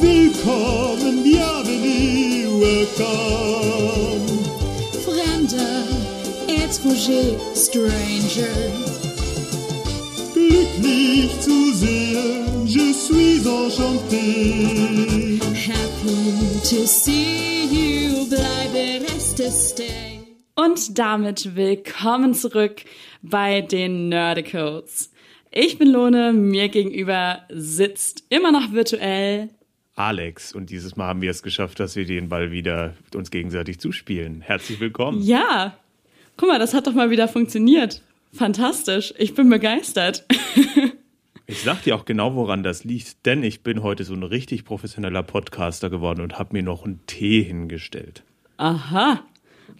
Willkommen, bienvenue, welcome. Fremder, étranger, stranger. Glücklich zu sehen, je suis enchanté. Happy to see you, bleibe reste stay. Und damit willkommen zurück bei den Nerdicals. Ich bin Lone, mir gegenüber sitzt immer noch virtuell Alex und dieses Mal haben wir es geschafft, dass wir den Ball wieder uns gegenseitig zuspielen. Herzlich willkommen. Ja, guck mal, das hat doch mal wieder funktioniert. Fantastisch, ich bin begeistert. Ich sag dir auch genau, woran das liegt, denn ich bin heute so ein richtig professioneller Podcaster geworden und habe mir noch einen Tee hingestellt. Aha.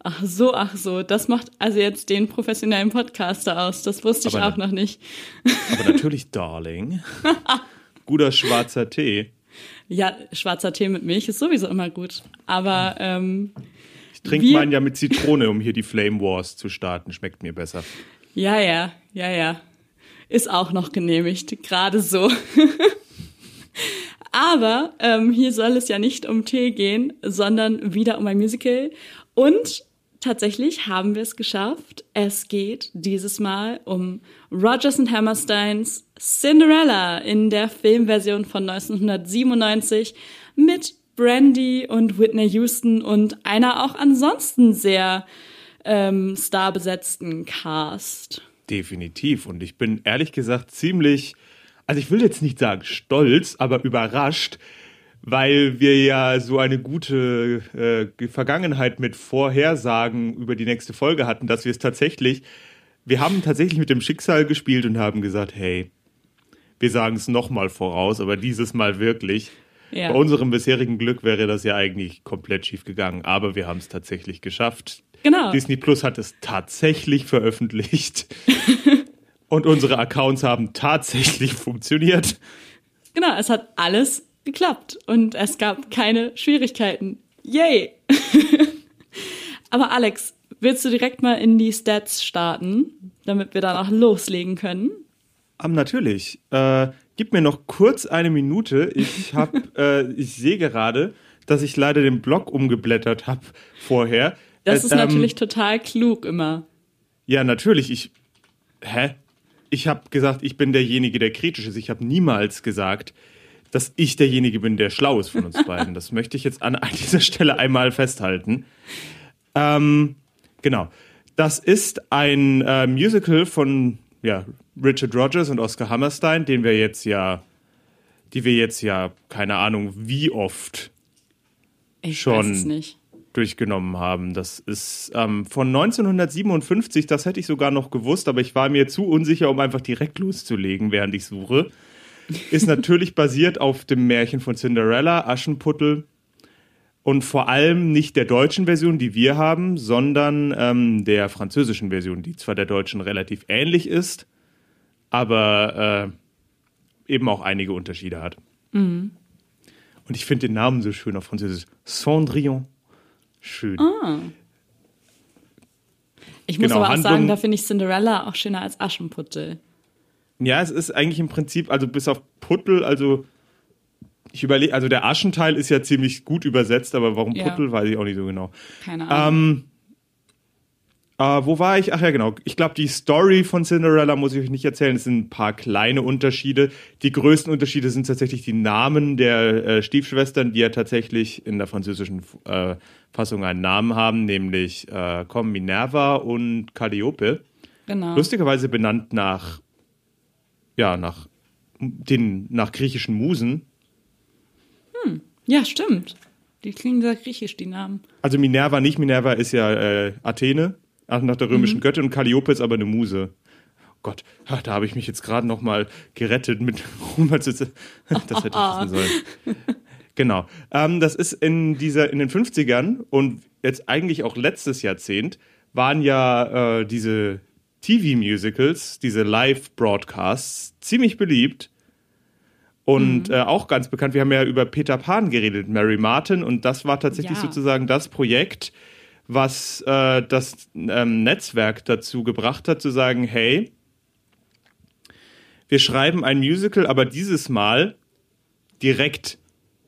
Ach so, ach so. Das macht also jetzt den professionellen Podcaster aus. Das wusste ich Aber auch noch nicht. Aber natürlich, Darling. Guter schwarzer Tee. Ja, schwarzer Tee mit Milch ist sowieso immer gut. Aber ähm, Ich trinke meinen ja mit Zitrone, um hier die Flame Wars zu starten. Schmeckt mir besser. ja, ja, ja, ja. Ist auch noch genehmigt, gerade so. Aber ähm, hier soll es ja nicht um Tee gehen, sondern wieder um ein Musical. Und tatsächlich haben wir es geschafft. Es geht dieses Mal um Rogers and Hammersteins Cinderella in der Filmversion von 1997 mit Brandy und Whitney Houston und einer auch ansonsten sehr ähm, starbesetzten Cast. Definitiv. Und ich bin ehrlich gesagt ziemlich, also ich will jetzt nicht sagen stolz, aber überrascht, weil wir ja so eine gute äh, Vergangenheit mit Vorhersagen über die nächste Folge hatten, dass wir es tatsächlich, wir haben tatsächlich mit dem Schicksal gespielt und haben gesagt, hey, wir sagen es nochmal voraus, aber dieses Mal wirklich. Ja. Bei unserem bisherigen Glück wäre das ja eigentlich komplett schief gegangen, aber wir haben es tatsächlich geschafft. Genau. Disney Plus hat es tatsächlich veröffentlicht. und unsere Accounts haben tatsächlich funktioniert. Genau, es hat alles geklappt und es gab keine Schwierigkeiten. Yay! Aber Alex, willst du direkt mal in die Stats starten, damit wir dann auch loslegen können? Um, natürlich. Äh, gib mir noch kurz eine Minute. Ich hab, äh, ich sehe gerade, dass ich leider den Blog umgeblättert habe vorher. Das Äh, ist ähm, natürlich total klug immer. Ja, natürlich. Ich. Hä? Ich habe gesagt, ich bin derjenige, der kritisch ist. Ich habe niemals gesagt, dass ich derjenige bin, der schlau ist von uns beiden. Das möchte ich jetzt an dieser Stelle einmal festhalten. Ähm, genau. Das ist ein äh, Musical von ja, Richard Rogers und Oscar Hammerstein, den wir jetzt ja, die wir jetzt ja, keine Ahnung, wie oft Ich Schon. durchgenommen haben. Das ist ähm, von 1957, das hätte ich sogar noch gewusst, aber ich war mir zu unsicher, um einfach direkt loszulegen, während ich suche. Ist natürlich basiert auf dem Märchen von Cinderella, Aschenputtel und vor allem nicht der deutschen Version, die wir haben, sondern ähm, der französischen Version, die zwar der deutschen relativ ähnlich ist, aber äh, eben auch einige Unterschiede hat. Und ich finde den Namen so schön auf Französisch. Cendrillon. Schön. Ich muss Genau, aber auch Handlung- sagen, da finde ich Cinderella auch schöner als Aschenputtel. Ja, es ist eigentlich im Prinzip, also bis auf Puttel, also ich überlege, also der Aschenteil ist ja ziemlich gut übersetzt, aber warum Ja. Puttel, weiß ich auch nicht so genau. Keine Ahnung. Ähm, äh, wo war ich? Ach ja, genau. Ich glaube, die Story von Cinderella muss ich euch nicht erzählen. Es sind ein paar kleine Unterschiede. Die größten Unterschiede sind tatsächlich die Namen der äh, Stiefschwestern, die ja tatsächlich in der französischen äh, Fassung einen Namen haben, nämlich äh, komm, Minerva und Calliope. genau. Lustigerweise benannt nach, ja, nach den, nach griechischen Musen. Ja, stimmt. Die klingen sehr griechisch, die Namen. Also Minerva nicht, Minerva ist ja äh, Athene, ach, nach der römischen Göttin und Calliope ist aber eine Muse. Gott, da habe ich mich jetzt gerade noch mal gerettet mit das hätte ich wissen sollen. Genau. Ähm, das ist in dieser in den 50ern und jetzt eigentlich auch letztes Jahrzehnt waren ja äh, diese TV-Musicals, diese Live-Broadcasts ziemlich beliebt. Und äh, auch ganz bekannt, wir haben ja über Peter Pan geredet, Mary Martin, und das war tatsächlich Ja. sozusagen das Projekt, was äh, das ähm, Netzwerk dazu gebracht hat, zu sagen, hey, wir schreiben ein Musical, aber dieses Mal direkt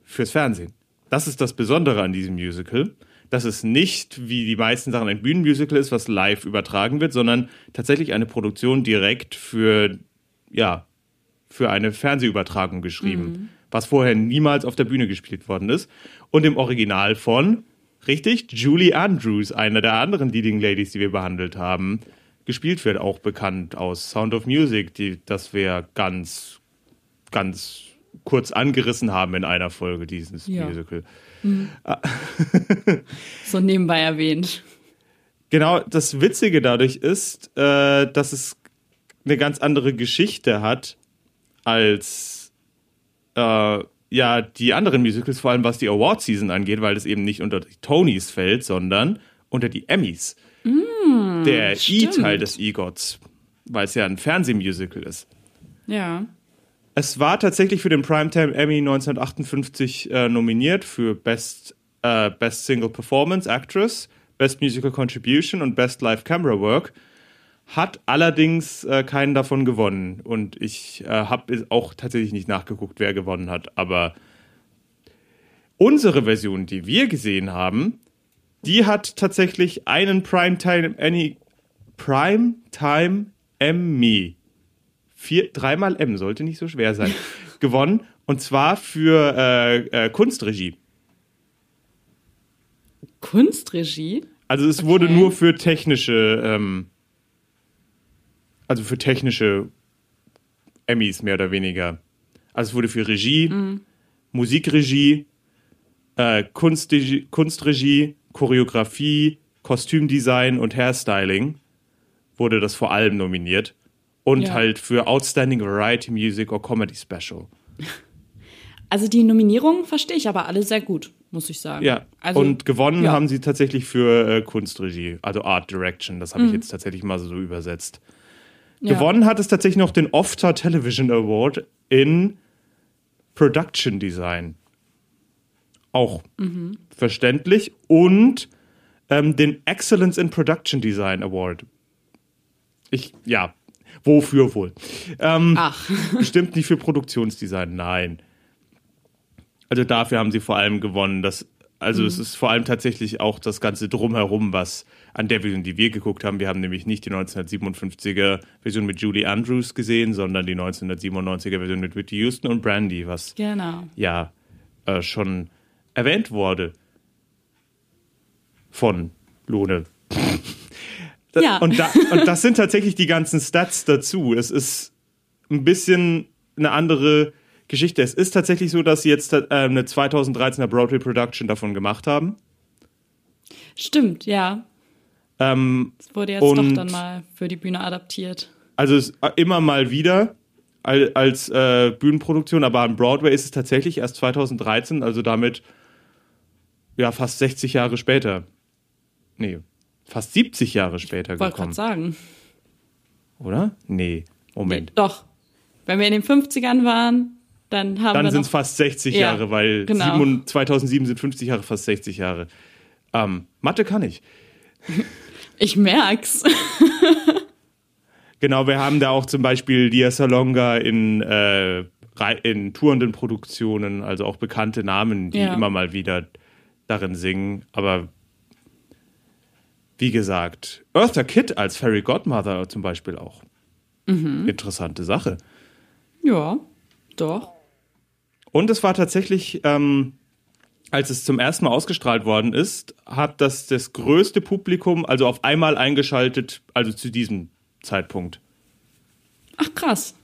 fürs Fernsehen. Das ist das Besondere an diesem Musical, dass es nicht wie die meisten Sachen ein Bühnenmusical ist, was live übertragen wird, sondern tatsächlich eine Produktion direkt für, ja, für eine Fernsehübertragung geschrieben, was vorher niemals auf der Bühne gespielt worden ist. Und im Original von, richtig, Julie Andrews, einer der anderen Leading Ladies, die wir behandelt haben, gespielt wird, auch bekannt aus Sound of Music, die, das wir ganz, ganz kurz angerissen haben in einer Folge dieses Ja. Musical. So nebenbei erwähnt. Genau, das Witzige dadurch ist, äh, dass es eine ganz andere Geschichte hat als äh, ja die anderen Musicals, vor allem was die Award Season angeht, weil es eben nicht unter die Tonys fällt, sondern unter die Emmys. Der stimmt. E-Teil des EGOTs, weil es ja ein Fernsehmusical ist. Ja. Es war tatsächlich für den Primetime Emmy 1958 äh, nominiert für Best, äh, Best Single Performance Actress, Best Musical Contribution und Best Live Camera Work. Hat allerdings äh, keinen davon gewonnen. Und ich äh, habe auch tatsächlich nicht nachgeguckt, wer gewonnen hat. Aber unsere Version, die wir gesehen haben, die hat tatsächlich einen Primetime Emmy, Primetime Emmy vier, dreimal M, sollte nicht so schwer sein, gewonnen. Und zwar für äh, äh, Kunstregie. Kunstregie? Also es wurde Okay. nur für technische, ähm, also für technische Emmys mehr oder weniger. Also es wurde für Regie, Musikregie, äh, Kunstregie, Kunstregie, Choreografie, Kostümdesign und Hairstyling wurde das vor allem nominiert. Und Ja. halt für Outstanding Variety Music or Comedy Special. Also die Nominierungen verstehe ich aber alle sehr gut, muss ich sagen. Ja, Also, und gewonnen ja. haben sie tatsächlich für äh, Kunstregie, also Art Direction. Das Mhm. habe ich jetzt tatsächlich mal so übersetzt. ja. Gewonnen hat es tatsächlich noch den OFTA Television Award in Production Design. Auch Mhm. verständlich. Und ähm, den Excellence in Production Design Award. Ich, ja, wofür wohl? Ähm, Ach, Bestimmt nicht für Produktionsdesign, nein. Also dafür haben sie vor allem gewonnen. Das, also es ist vor allem tatsächlich auch das ganze Drumherum, was an der Version, die wir geguckt haben. Wir haben nämlich nicht die 1957er Version mit Julie Andrews gesehen, sondern die 1997er Version mit Whitney Houston und Brandy, was genau. ja äh, schon erwähnt wurde von Lohne. Ja. Und, da, und das sind tatsächlich die ganzen Stats dazu. Es ist ein bisschen eine andere Geschichte. Es ist tatsächlich so, dass sie jetzt äh, eine 2013er Broadway Production davon gemacht haben. Stimmt, ja. Ähm, Es wurde jetzt doch dann mal für die Bühne adaptiert. also es, äh, immer mal wieder al- als äh, Bühnenproduktion, aber an Broadway ist es tatsächlich erst 2013, also damit ja fast 60 Jahre später. Nee, fast 70 Jahre später Wollte gekommen. gerade sagen. Oder? Nee, Moment. Doch. Wenn wir in den 50ern waren, dann haben Dann wir sind noch es fast 60 Ja, Jahre, weil genau. 7 2007 sind 50 Jahre fast 60 Jahre. Ähm, Mathe kann ich. Ich merk's. Genau, wir haben da auch zum Beispiel Dia Salonga in, äh, in tourenden Produktionen, also auch bekannte Namen, die Ja. immer mal wieder darin singen. Aber wie gesagt, Eartha Kitt als Fairy Godmother zum Beispiel auch. Mhm. Interessante Sache. Ja, doch. Und es war tatsächlich, ähm, als es zum ersten Mal ausgestrahlt worden ist, hat das das größte Publikum, also auf einmal eingeschaltet, also zu diesem Zeitpunkt. Ach krass.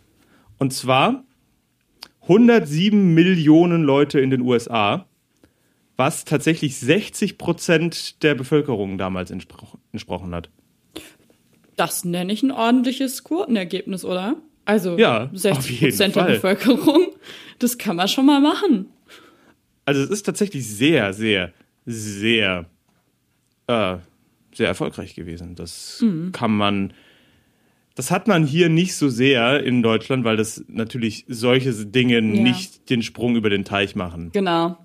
Und zwar 107 Millionen Leute in den USA, was tatsächlich 60 Prozent der Bevölkerung damals entsproch entsprochen hat. Das nenne ich ein ordentliches Quotenergebnis, oder? Also Ja, auf 60 jeden Prozent der Fall. Bevölkerung. Das kann man schon mal machen. Also es ist tatsächlich sehr, sehr, sehr, äh, sehr erfolgreich gewesen. Das Mhm. kann man, das hat man hier nicht so sehr in Deutschland, weil das natürlich solche Dinge nicht den Sprung über den Teich machen. Genau.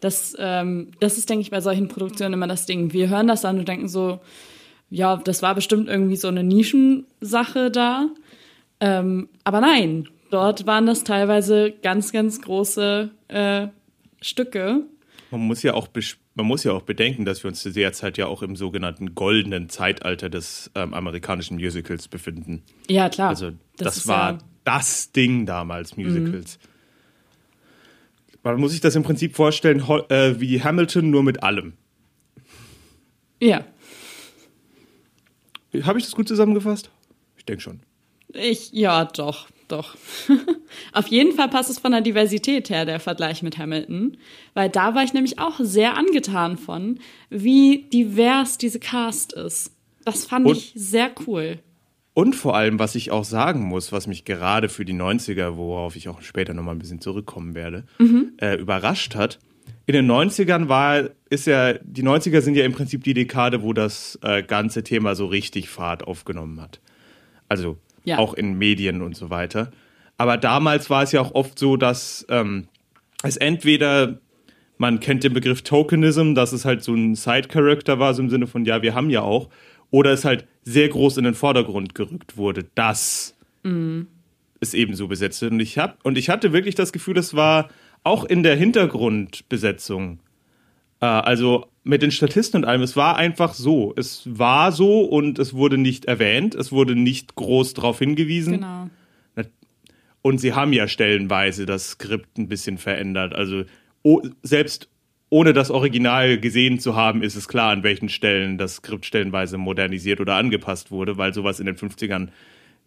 Das, ähm, das ist, denke ich, bei solchen Produktionen immer das Ding. Wir hören das dann und denken so, ja, das war bestimmt irgendwie so eine Nischensache da. Ähm, aber nein, dort waren das teilweise ganz, ganz große äh, Stücke. Man muss ja auch man muss ja auch bedenken, dass wir uns zu der Zeit ja auch im sogenannten goldenen Zeitalter des ähm, amerikanischen Musicals befinden. Ja, klar. Also das, ist war ja- das Ding damals, Musicals. Man muss sich das im Prinzip vorstellen äh, wie Hamilton, nur mit allem. Ja, Habe ich das gut zusammengefasst? Ich denke schon. ich, ja, doch, doch. Auf jeden Fall passt es von der Diversität her, der Vergleich mit Hamilton. Weil da war ich nämlich auch sehr angetan von, wie divers diese Cast ist. Das fand Und- ich sehr cool. Und vor allem, was ich auch sagen muss, was mich gerade für die 90er, worauf ich auch später nochmal ein bisschen zurückkommen werde, äh, überrascht hat. In den 90ern war, ist ja, die 90er sind ja im Prinzip die Dekade, wo das äh, ganze Thema so richtig Fahrt aufgenommen hat. Also Ja. auch in Medien und so weiter. Aber damals war es ja auch oft so, dass ähm, es entweder, man kennt den Begriff Tokenism, dass es halt so ein Side-Character war, so im Sinne von, ja, wir haben ja auch, oder es halt sehr groß in den Vordergrund gerückt wurde, dass es eben so besetzt wird. Und ich, hab, und ich hatte wirklich das Gefühl, das war auch in der Hintergrundbesetzung, äh, also mit den Statisten und allem, es war einfach so. Es war so und es wurde nicht erwähnt, es wurde nicht groß darauf hingewiesen. Genau. Und sie haben ja stellenweise das Skript ein bisschen verändert. Also o selbst ohne das Original gesehen zu haben, ist es klar, an welchen Stellen das Skript stellenweise modernisiert oder angepasst wurde, weil sowas in den 50ern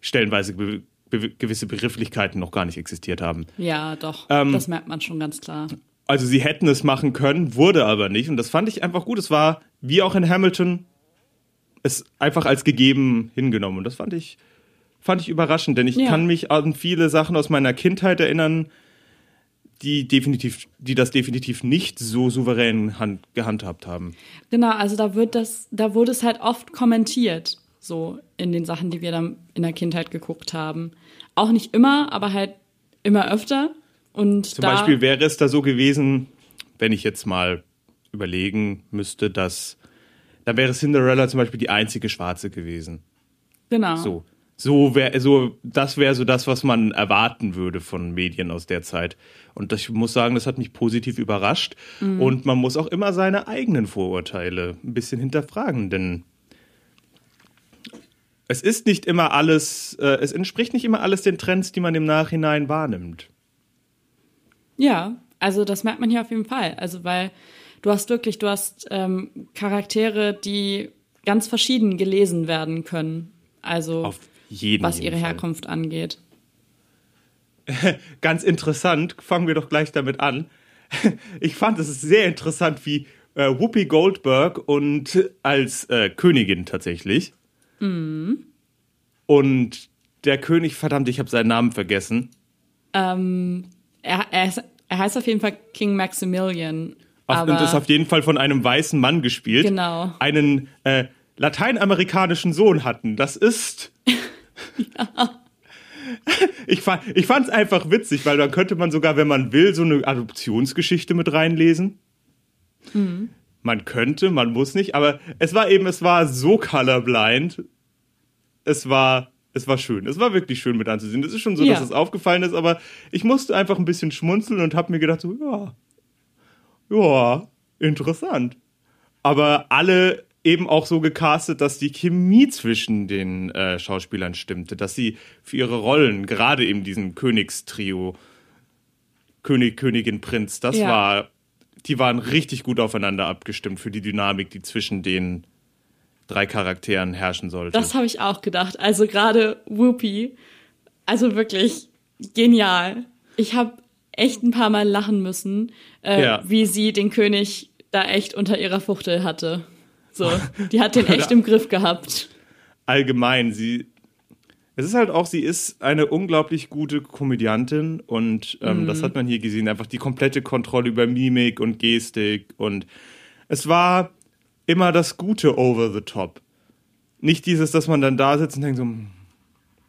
stellenweise be be gewisse Begrifflichkeiten noch gar nicht existiert haben. Ja, doch. Ähm, das merkt man schon ganz klar. Also sie hätten es machen können, wurde aber nicht. Und das fand ich einfach gut. Es war, wie auch in Hamilton, es einfach als gegeben hingenommen. Und das fand ich, fand ich überraschend, denn ich Ja. kann mich an viele Sachen aus meiner Kindheit erinnern, die definitiv, die das definitiv nicht so souverän hand, gehandhabt haben. Genau, also da wird das, da wurde es halt oft kommentiert, so in den Sachen, die wir dann in der Kindheit geguckt haben. Auch nicht immer, aber halt immer öfter. Und Zum da, Beispiel wäre es da so gewesen, wenn ich jetzt mal überlegen müsste, dass dann wäre Cinderella zum Beispiel die einzige Schwarze gewesen. genau. So. So wäre so, das wäre so das, was man erwarten würde von Medien aus der Zeit. Und ich muss sagen, das hat mich positiv überrascht. Und man muss auch immer seine eigenen Vorurteile ein bisschen hinterfragen, denn es ist nicht immer alles, äh, es entspricht nicht immer alles den Trends, die man im Nachhinein wahrnimmt. Ja, also das merkt man hier auf jeden Fall. Also weil du hast wirklich, du hast ähm, Charaktere, die ganz verschieden gelesen werden können. Also Auf jeden, was ihre Fall. Herkunft angeht. Ganz interessant, fangen wir doch gleich damit an. Ich fand es sehr interessant, wie äh, Whoopi Goldberg und als äh, Königin tatsächlich. Und der König, verdammt, ich habe seinen Namen vergessen. Ähm, er, er, ist, er heißt auf jeden Fall King Maximilian. Auf, aber und ist auf jeden Fall von einem weißen Mann gespielt. Genau. Einen äh, lateinamerikanischen Sohn hatten. Das ist. Ich, fa ich fand es einfach witzig, weil dann könnte man sogar, wenn man will, so eine Adoptionsgeschichte mit reinlesen. Mhm. Man könnte, man muss nicht, aber es war eben, es war so colorblind. Es war, es war schön. Es war wirklich schön mit anzusehen. Es ist schon so, Ja. dass es aufgefallen ist, aber ich musste einfach ein bisschen schmunzeln und habe mir gedacht, so, ja, ja, interessant. Aber alle eben auch so gecastet, dass die Chemie zwischen den äh, Schauspielern stimmte, dass sie für ihre Rollen, gerade eben diesen Königstrio, König, Königin, Prinz, das Ja. war, die waren richtig gut aufeinander abgestimmt für die Dynamik, die zwischen den drei Charakteren herrschen sollte. Das habe ich auch gedacht. Also gerade Whoopi, also wirklich genial. Ich habe echt ein paar Mal lachen müssen, äh, Ja. wie sie den König da echt unter ihrer Fuchtel hatte. So, die hat den echt im Griff gehabt. allgemein, sie. Es ist halt auch, sie ist eine unglaublich gute Komödiantin und ähm, das hat man hier gesehen. Einfach die komplette Kontrolle über Mimik und Gestik und es war immer das Gute over the top. Nicht dieses, dass man dann da sitzt und denkt so,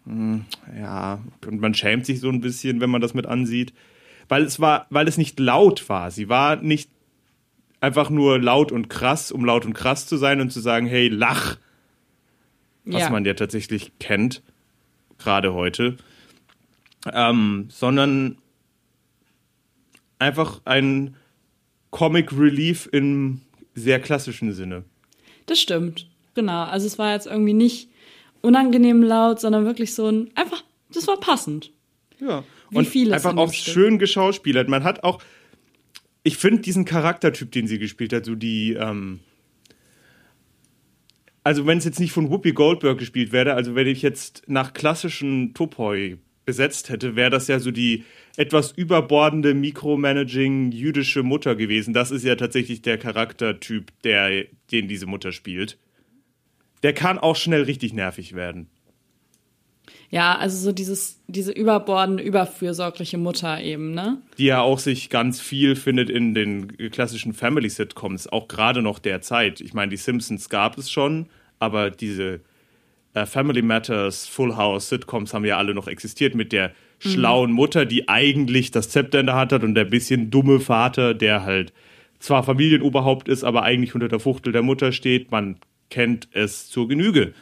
hm, ja, und man schämt sich so ein bisschen, wenn man das mit ansieht. Weil es war, weil es nicht laut war. Sie war nicht einfach nur laut und krass, um laut und krass zu sein und zu sagen, hey, lach was ja. man ja tatsächlich kennt, gerade heute, ähm, sondern einfach ein Comic Relief im sehr klassischen Sinne. Das stimmt. Genau. Also es war jetzt irgendwie nicht unangenehm laut, sondern wirklich so ein einfach, das war passend. Ja. Wie und einfach auch schön geschauspielert. Man hat auch, ich finde diesen Charaktertyp, den sie gespielt hat, so die, ähm, also wenn es jetzt nicht von Whoopi Goldberg gespielt wäre, also wenn ich jetzt nach klassischen Topoi besetzt hätte, wäre das ja so die etwas überbordende, micromanaging jüdische Mutter gewesen. Das ist ja tatsächlich der Charaktertyp, der, den diese Mutter spielt. Der kann auch schnell richtig nervig werden. Ja, also so dieses, diese überbordende, überfürsorgliche Mutter eben, ne? die ja auch sich ganz viel findet in den klassischen Family-Sitcoms, auch gerade noch der Zeit. Ich meine, die Simpsons gab es schon, aber diese äh, Family Matters, Full House Sitcoms haben ja alle noch existiert mit der schlauen Mutter, die eigentlich das Zepter in der Hand hat und der bisschen dumme Vater, der halt zwar Familienoberhaupt ist, aber eigentlich unter der Fuchtel der Mutter steht. Man kennt es zur Genüge.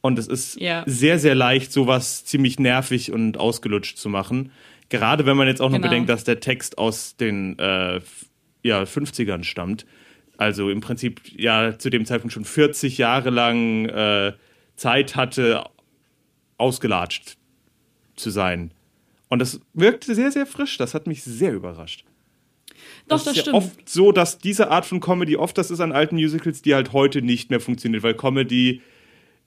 Und es ist Ja. sehr, sehr leicht, sowas ziemlich nervig und ausgelutscht zu machen. Gerade wenn man jetzt auch noch Genau. bedenkt, dass der Text aus den äh, ja, 50ern stammt. Also im Prinzip ja zu dem Zeitpunkt schon 40 Jahre lang äh, Zeit hatte, ausgelatscht zu sein. Und das wirkte sehr, sehr frisch. Das hat mich sehr überrascht. Doch, das das ist ja stimmt. oft so, dass diese Art von Comedy oft das ist an alten Musicals, die halt heute nicht mehr funktioniert, weil Comedy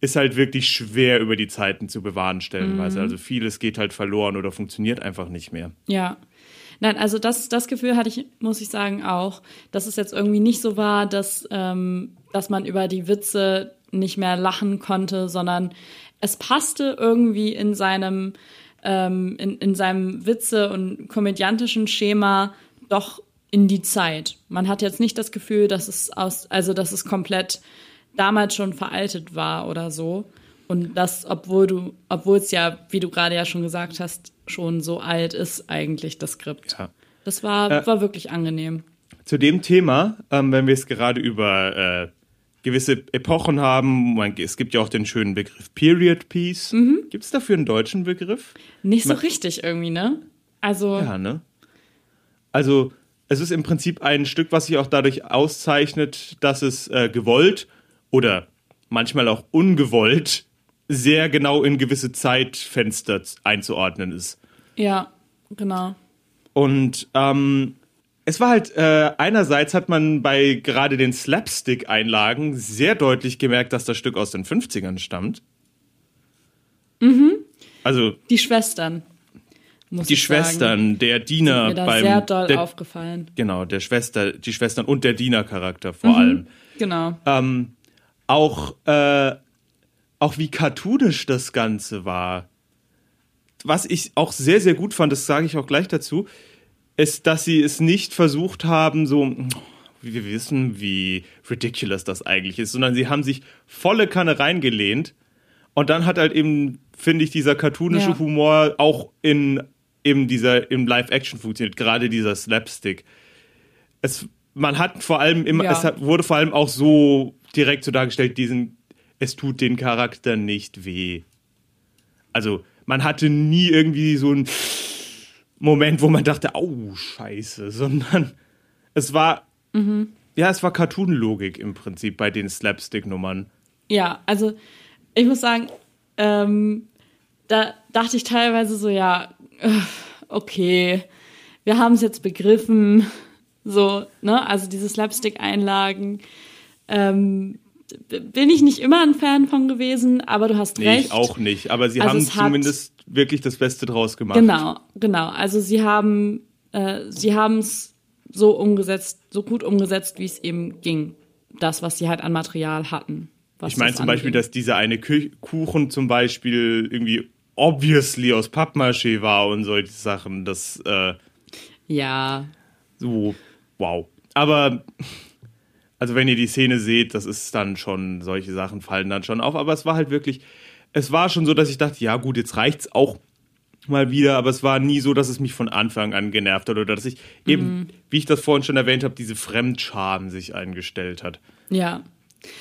ist halt wirklich schwer über die Zeiten zu bewahren stellenweise. Mhm. Also vieles geht halt verloren oder funktioniert einfach nicht mehr. Ja. Nein, also das, das Gefühl hatte ich, muss ich sagen, auch, dass es jetzt irgendwie nicht so war, dass, ähm, dass man über die Witze nicht mehr lachen konnte, sondern es passte irgendwie in seinem, ähm, in, in seinem Witze- und komödiantischen Schema doch in die Zeit. Man hat jetzt nicht das Gefühl, dass es aus, also dass es komplett damals schon veraltet war oder so. Und das, obwohl du, obwohl es ja, wie du gerade ja schon gesagt hast, schon so alt ist eigentlich das Skript. Ja. Das war, Äh, war wirklich angenehm. Zu dem Thema, ähm, wenn wir es gerade über äh, gewisse Epochen haben, man, es gibt ja auch den schönen Begriff Period Piece. Mhm. Gibt es dafür einen deutschen Begriff? Nicht so man- richtig irgendwie, ne? Also, Ja, ne? Also, es ist im Prinzip ein Stück, was sich auch dadurch auszeichnet, dass es äh, gewollt oder manchmal auch ungewollt sehr genau in gewisse Zeitfenster einzuordnen ist. ja, genau. Und ähm, es war halt, äh, einerseits hat man bei gerade den Slapstick-Einlagen sehr deutlich gemerkt, dass das Stück aus den 50ern stammt. Mhm. Also Die Schwestern. Muss die ich sagen. Schwestern, der Diener Mir da beim sehr doll der, aufgefallen. Genau, der Schwester, die Schwestern und der Dienercharakter Mhm. vor allem. Genau. Ähm, auch, äh, auch wie cartoonisch das Ganze war. Was ich auch sehr, sehr gut fand, das sage ich auch gleich dazu, ist, dass sie es nicht versucht haben, so, wir wissen, wie ridiculous das eigentlich ist, sondern sie haben sich volle Kanne reingelehnt und dann hat halt eben, finde ich, dieser cartoonische Ja. Humor auch in eben dieser im Live-Action funktioniert, gerade dieser Slapstick. Es, man hat vor allem immer, Ja. es hat, wurde vor allem auch so direkt so dargestellt, diesen, es tut den Charakter nicht weh. Also man hatte nie irgendwie so einen Moment, wo man dachte, au, scheiße, sondern es war, ja, es war Cartoon-Logik im Prinzip bei den Slapstick-Nummern. Ja, also ich muss sagen, ähm, da dachte ich teilweise so, ja, äh, okay, wir haben es jetzt begriffen, so, ne, also diese Slapstick-Einlagen, ähm, bin ich nicht immer ein Fan von gewesen, aber du hast Nee, recht. ich auch nicht, aber sie Also haben es hat- zumindest wirklich das Beste draus gemacht. Genau, genau. Also sie haben, äh, sie haben es so umgesetzt, so gut umgesetzt, wie es eben ging. Das, was sie halt an Material hatten. Ich meine zum Beispiel, anging. dass dieser eine Kü Kuchen zum Beispiel irgendwie obviously aus Pappmaché war und solche Sachen. Das, äh, Ja, so, wow. Aber, also wenn ihr die Szene seht, das ist dann schon, solche Sachen fallen dann schon auf. Aber es war halt wirklich, es war schon so, dass ich dachte, ja gut, jetzt reicht's auch mal wieder, aber es war nie so, dass es mich von Anfang an genervt hat oder dass ich eben, wie ich das vorhin schon erwähnt habe, diese Fremdscham sich eingestellt hat. ja.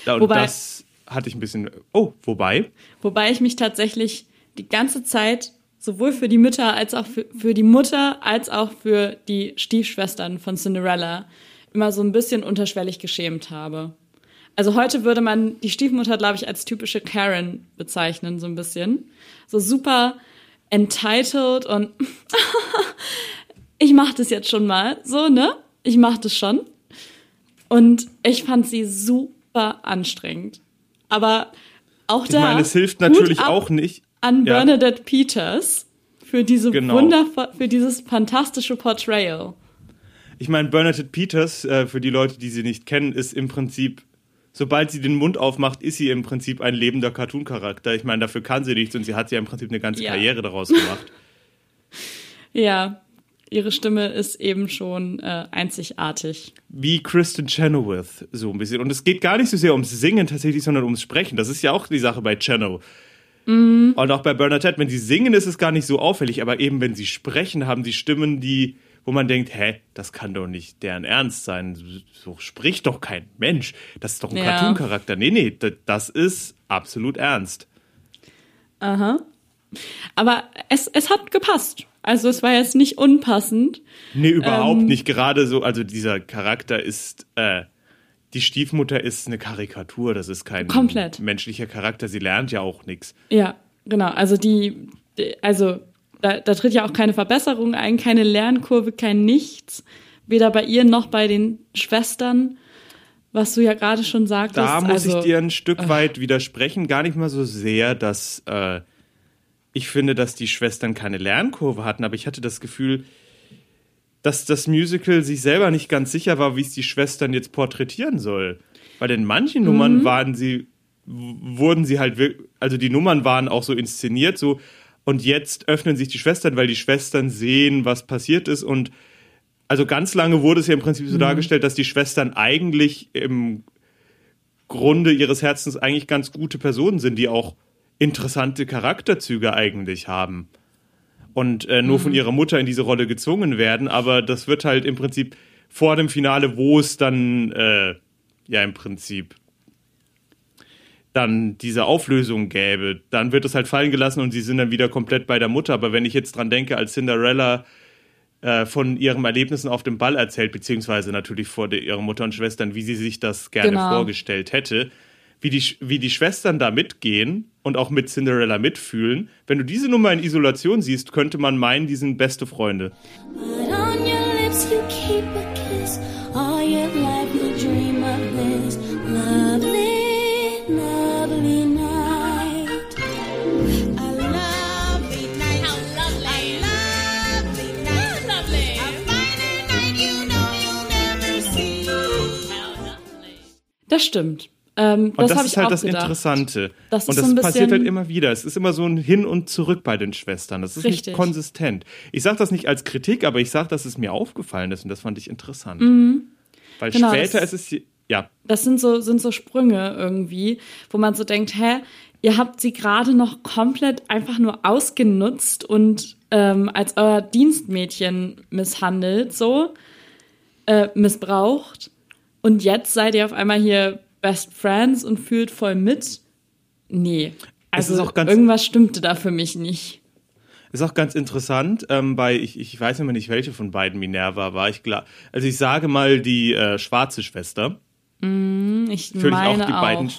Und Wobei- das hatte ich ein bisschen, oh, wobei, Wobei ich mich tatsächlich die ganze Zeit sowohl für die Mütter als auch für, für die Mutter als auch für die Stiefschwestern von Cinderella immer so ein bisschen unterschwellig geschämt habe. Also heute würde man die Stiefmutter, glaube ich, als typische Karen bezeichnen, so ein bisschen. So super entitled und ich mache das jetzt schon mal, so, ne? Ich mache das schon. Und ich fand sie super anstrengend. Aber auch Ich da. meine, es hilft natürlich auch nicht. An Ja. Bernadette Peters für diese Genau. wundervoll, für dieses fantastische Portrayal. Ich meine, Bernadette Peters, äh, für die Leute, die sie nicht kennen, ist im Prinzip, sobald sie den Mund aufmacht, ist sie im Prinzip ein lebender Cartoon-Charakter. Ich meine, dafür kann sie nichts und sie hat ja im Prinzip eine ganze Ja. Karriere daraus gemacht. Ja, ihre Stimme ist eben schon äh, einzigartig. Wie Kristen Chenoweth, so ein bisschen. Und es geht gar nicht so sehr ums Singen tatsächlich, sondern ums Sprechen. Das ist ja auch die Sache bei Cheno. Und auch bei Bernadette, wenn sie singen, ist es gar nicht so auffällig, aber eben wenn sie sprechen, haben sie Stimmen, die, wo man denkt, hä, das kann doch nicht deren Ernst sein. So spricht doch kein Mensch. Das ist doch ein Ja. Cartoon-Charakter. Nee, nee, das ist absolut ernst. Aha. Aber es, es hat gepasst. Also es war jetzt nicht unpassend. Nee, überhaupt Ähm. nicht. Gerade so, also dieser Charakter ist, äh, die Stiefmutter ist eine Karikatur. Das ist kein Komplett. menschlicher Charakter. Sie lernt ja auch nichts. Ja, genau. Also die also da, da tritt ja auch keine Verbesserung ein, keine Lernkurve, kein Nichts. Weder bei ihr noch bei den Schwestern, was du ja gerade schon sagtest. Da muss also, ich dir ein Stück weit widersprechen. Gar nicht mal so sehr, dass äh, ich finde, dass die Schwestern keine Lernkurve hatten, aber ich hatte das Gefühl, dass das Musical sich selber nicht ganz sicher war, wie es die Schwestern jetzt porträtieren soll. Weil in manchen Nummern waren sie, wurden sie halt, also die Nummern waren auch so inszeniert, so und jetzt öffnen sich die Schwestern, weil die Schwestern sehen, was passiert ist. Und also ganz lange wurde es ja im Prinzip so dargestellt, dass die Schwestern eigentlich im Grunde ihres Herzens eigentlich ganz gute Personen sind, die auch interessante Charakterzüge eigentlich haben. Und äh, nur von ihrer Mutter in diese Rolle gezwungen werden, aber das wird halt im Prinzip vor dem Finale, wo es dann äh, ja im Prinzip dann diese Auflösung gäbe, dann wird es halt fallen gelassen und sie sind dann wieder komplett bei der Mutter. Aber wenn ich jetzt dran denke, als Cinderella äh, von ihren Erlebnissen auf dem Ball erzählt, beziehungsweise natürlich vor der, ihrer Mutter und Schwestern, wie sie sich das gerne Genau. vorgestellt hätte, wie die, wie die Schwestern da mitgehen und auch mit Cinderella mitfühlen. Wenn du diese Nummer in Isolation siehst, könnte man meinen, die sind beste Freunde. But on your lips you keep a Das stimmt. Ähm, Und das das, ist halt das gedacht. Interessante. Das und das passiert halt immer wieder. Es ist immer so ein Hin und Zurück bei den Schwestern. Das ist Richtig. nicht konsistent. Ich sage das nicht als Kritik, aber ich sage, dass es mir aufgefallen ist und das fand ich interessant. Weil Genau, später das- ist es ja Das sind so, sind so Sprünge irgendwie, wo man so denkt, hä, ihr habt sie gerade noch komplett einfach nur ausgenutzt und ähm, als euer Dienstmädchen misshandelt, so, äh, missbraucht. Und jetzt seid ihr auf einmal hier Best Friends und fühlt voll mit. Nee. Also ist auch ganz- irgendwas stimmte da für mich nicht. Ist auch ganz interessant, ähm, bei, ich, ich weiß immer nicht, welche von beiden Minerva war. Ich klar, also ich sage mal die äh, schwarze Schwester. Ich Natürlich meine auch die beiden.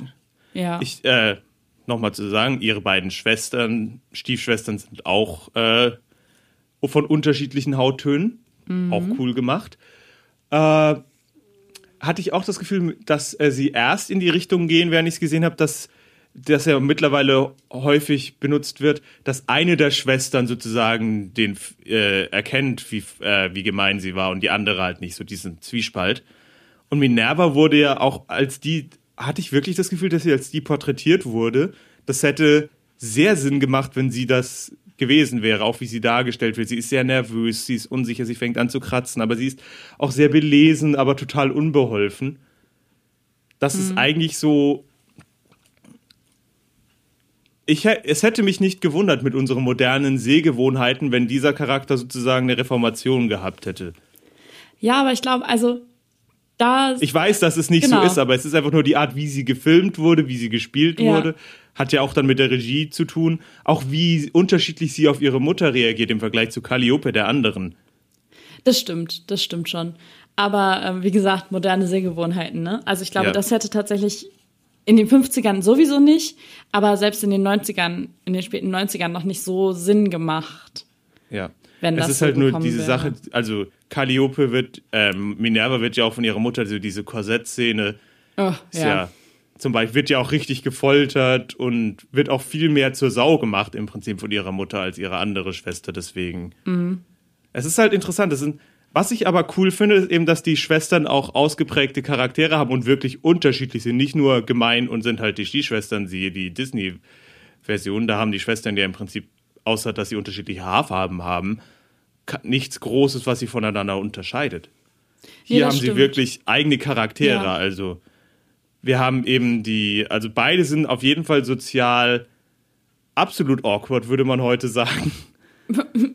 ja. Ich, äh, nochmal zu sagen, ihre beiden Schwestern, Stiefschwestern sind auch äh, von unterschiedlichen Hauttönen. Auch cool gemacht. Äh, hatte ich auch das Gefühl, dass äh, sie erst in die Richtung gehen, während ich es gesehen habe, dass das ja mittlerweile häufig benutzt wird, dass eine der Schwestern sozusagen den äh, erkennt, wie, äh, wie gemein sie war und die andere halt nicht, so diesen Zwiespalt. Und Minerva wurde ja auch als die, hatte ich wirklich das Gefühl, dass sie als die porträtiert wurde. Das hätte sehr Sinn gemacht, wenn sie das gewesen wäre, auch wie sie dargestellt wird. Sie ist sehr nervös, sie ist unsicher, sie fängt an zu kratzen, aber sie ist auch sehr belesen, aber total unbeholfen. Das ist eigentlich so. Ich, es hätte mich nicht gewundert mit unseren modernen Sehgewohnheiten, wenn dieser Charakter sozusagen eine Reformation gehabt hätte. ja, aber ich glaube, also da Ich weiß, dass es nicht Genau. so ist, aber es ist einfach nur die Art, wie sie gefilmt wurde, wie sie gespielt Ja. wurde. Hat ja auch dann mit der Regie zu tun. Auch wie unterschiedlich sie auf ihre Mutter reagiert im Vergleich zu Calliope, der anderen. Das stimmt, das stimmt schon. Aber ähm, wie gesagt, moderne Sehgewohnheiten, ne? Also ich glaube, Ja. das hätte tatsächlich in den 50ern sowieso nicht, aber selbst in den 90ern, in den späten 90ern noch nicht so Sinn gemacht. Ja. Wenn es das ist halt nur diese wäre. Sache, also Calliope wird, ähm, Minerva wird ja auch von ihrer Mutter, so diese Korsettszene, Oh, ja. ja. Zum Beispiel, wird ja auch richtig gefoltert und wird auch viel mehr zur Sau gemacht im Prinzip von ihrer Mutter als ihre andere Schwester, deswegen. Mhm. Es ist halt interessant, es sind, was ich aber cool finde, ist eben, dass die Schwestern auch ausgeprägte Charaktere haben und wirklich unterschiedlich sind, nicht nur gemein und sind halt die Stiefschwestern, siehe die Disney-Version, da haben die Schwestern ja im Prinzip, außer dass sie unterschiedliche Haarfarben haben, nichts Großes, was sie voneinander unterscheidet. Hier das haben sie stimmt. wirklich eigene Charaktere, Ja. also wir haben eben die, also beide sind auf jeden Fall sozial absolut awkward, würde man heute sagen.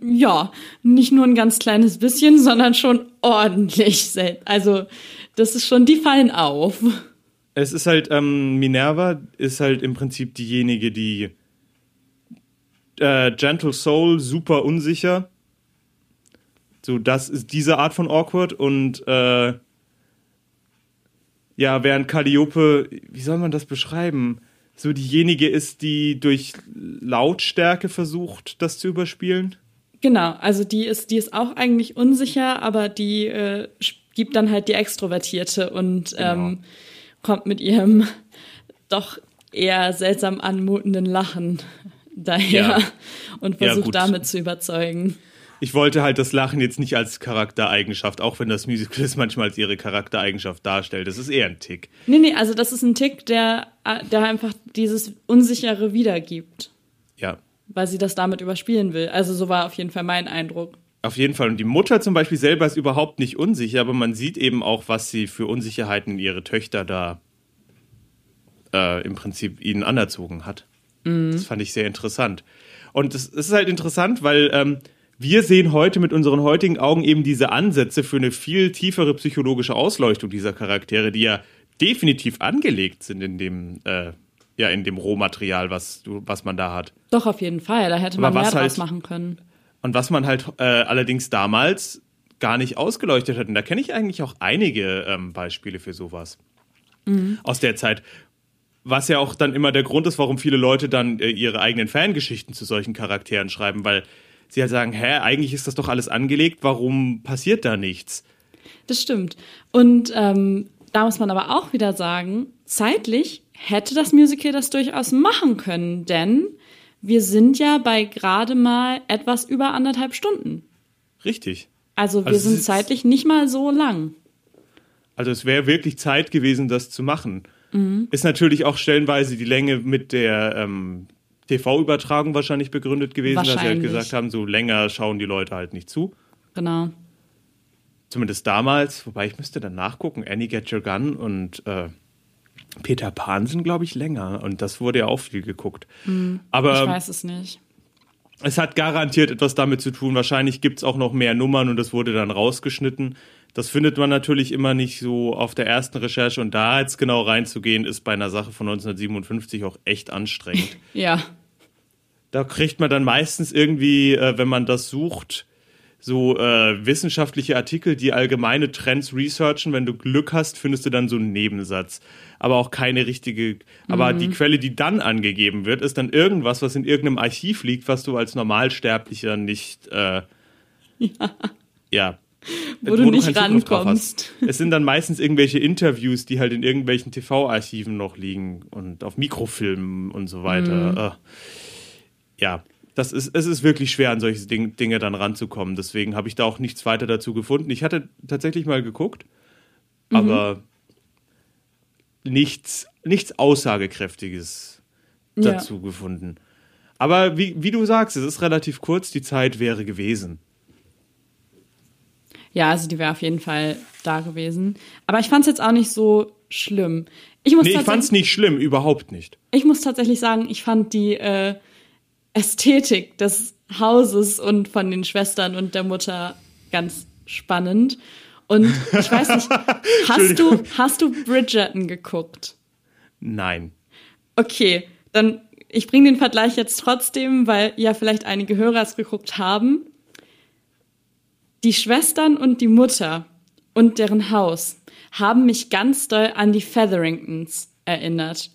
Ja, nicht nur ein ganz kleines bisschen, sondern schon ordentlich. Also, das ist schon, die fallen auf. Es ist halt, ähm, Minerva ist halt im Prinzip diejenige, die äh, Gentle Soul, super unsicher. So, das ist diese Art von awkward und äh, ja, während Calliope, wie soll man das beschreiben? So diejenige ist, die durch Lautstärke versucht, das zu überspielen. Genau, also die ist, die ist auch eigentlich unsicher, aber die äh, gibt dann halt die Extrovertierte und ähm, kommt mit ihrem doch eher seltsam anmutenden Lachen daher Ja. und Ja, versucht gut. damit zu überzeugen. Ich wollte halt das Lachen jetzt nicht als Charaktereigenschaft, auch wenn das Musical es manchmal als ihre Charaktereigenschaft darstellt. Das ist eher ein Tick. Nee, nee, also das ist ein Tick, der, der einfach dieses Unsichere wiedergibt, Ja, weil sie das damit überspielen will. Also so war auf jeden Fall mein Eindruck. Auf jeden Fall. Und die Mutter zum Beispiel selber ist überhaupt nicht unsicher, aber man sieht eben auch, was sie für Unsicherheiten in ihre Töchter da äh, im Prinzip ihnen anerzogen hat. Das fand ich sehr interessant. Und es es ist halt interessant, weil ähm, wir sehen heute mit unseren heutigen Augen eben diese Ansätze für eine viel tiefere psychologische Ausleuchtung dieser Charaktere, die ja definitiv angelegt sind in dem, äh, ja, in dem Rohmaterial, was, du, was man da hat. Doch, auf jeden Fall. Da hätte Aber man mehr was draus halt- machen können. Und was man halt äh, allerdings damals gar nicht ausgeleuchtet hat. Und da kenne ich eigentlich auch einige ähm, Beispiele für sowas aus der Zeit. Was ja auch dann immer der Grund ist, warum viele Leute dann äh, ihre eigenen Fangeschichten zu solchen Charakteren schreiben, weil sie halt sagen, hä, eigentlich ist das doch alles angelegt, warum passiert da nichts? Das stimmt. Und ähm, da muss man aber auch wieder sagen, zeitlich hätte das Musical das durchaus machen können, denn wir sind ja bei gerade mal etwas über anderthalb Stunden. Richtig. Also wir Also sind zeitlich nicht mal so lang. Also es wäre wirklich Zeit gewesen, das zu machen. Ist natürlich auch stellenweise die Länge mit der ähm, TV-Übertragung wahrscheinlich begründet gewesen, dass sie halt Wahrscheinlich. gesagt haben, so länger schauen die Leute halt nicht zu. Genau. Zumindest damals, wobei ich müsste dann nachgucken, Annie Get Your Gun und äh, Peter Pan sind, glaube ich, länger. Und das wurde ja auch viel geguckt. Ich Aber weiß es nicht. es hat garantiert etwas damit zu tun. Wahrscheinlich gibt es auch noch mehr Nummern und das wurde dann rausgeschnitten. Das findet man natürlich immer nicht so auf der ersten Recherche. Und da jetzt genau reinzugehen, ist bei einer Sache von 1957 auch echt anstrengend. Ja. Da kriegt man dann meistens irgendwie, äh, wenn man das sucht, so äh, wissenschaftliche Artikel, die allgemeine Trends researchen. Wenn du Glück hast, findest du dann so einen Nebensatz. Aber auch keine richtige. Aber die Quelle, die dann angegeben wird, ist dann irgendwas, was in irgendeinem Archiv liegt, was du als Normalsterblicher nicht. Äh, ja. Wo du nicht rankommst. Es sind dann meistens irgendwelche Interviews, die halt in irgendwelchen TV-Archiven noch liegen und auf Mikrofilmen und so weiter. Äh, ja, das ist, es ist wirklich schwer, an solche Ding, Dinge dann ranzukommen. Deswegen habe ich da auch nichts weiter dazu gefunden. Ich hatte tatsächlich mal geguckt, aber nichts, nichts Aussagekräftiges Ja. dazu gefunden. Aber wie, wie du sagst, es ist relativ kurz, die Zeit wäre gewesen. Ja, also die wäre auf jeden Fall da gewesen. Aber ich fand es jetzt auch nicht so schlimm. Ich muss, Nee, ich tatsächlich- fand's nicht schlimm, überhaupt nicht. ich muss tatsächlich sagen, ich fand die äh, Ästhetik des Hauses und von den Schwestern und der Mutter ganz spannend. Und ich weiß nicht, hast du, hast du Bridgerton geguckt? Nein. Okay, dann ich bringe den Vergleich jetzt trotzdem, weil ja vielleicht einige Hörer es geguckt haben. Die Schwestern und die Mutter und deren Haus haben mich ganz doll an die Featheringtons erinnert.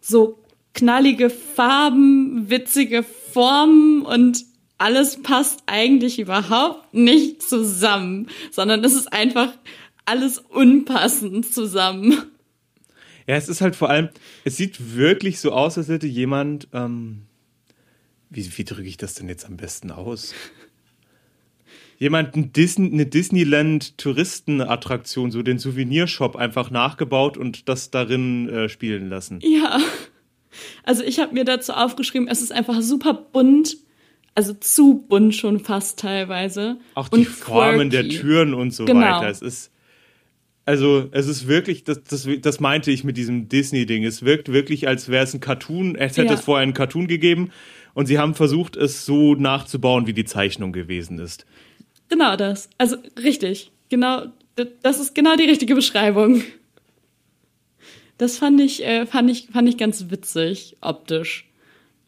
So knallige Farben, witzige Formen und alles passt eigentlich überhaupt nicht zusammen, sondern es ist einfach alles unpassend zusammen. Ja, es ist halt vor allem, es sieht wirklich so aus, als hätte jemand, ähm, wie, wie drücke ich das denn jetzt am besten aus? Jemand ein Disney, eine Disneyland-Touristenattraktion, so den Souvenirshop einfach nachgebaut und das darin äh, spielen lassen. Ja. Also ich habe mir dazu aufgeschrieben, es ist einfach super bunt, also zu bunt schon fast teilweise. Auch die Formen der. Türen und so Genau. weiter. Es ist, also es ist wirklich, das, das, das meinte ich mit diesem Disney-Ding. Es wirkt wirklich, als wäre es ein Cartoon, es hätte Ja. es vorher einen Cartoon gegeben und sie haben versucht, es so nachzubauen, wie die Zeichnung gewesen ist. Genau das. Also richtig. Genau, das ist genau die richtige Beschreibung. Das fand ich, äh, fand ich, fand ich ganz witzig, optisch.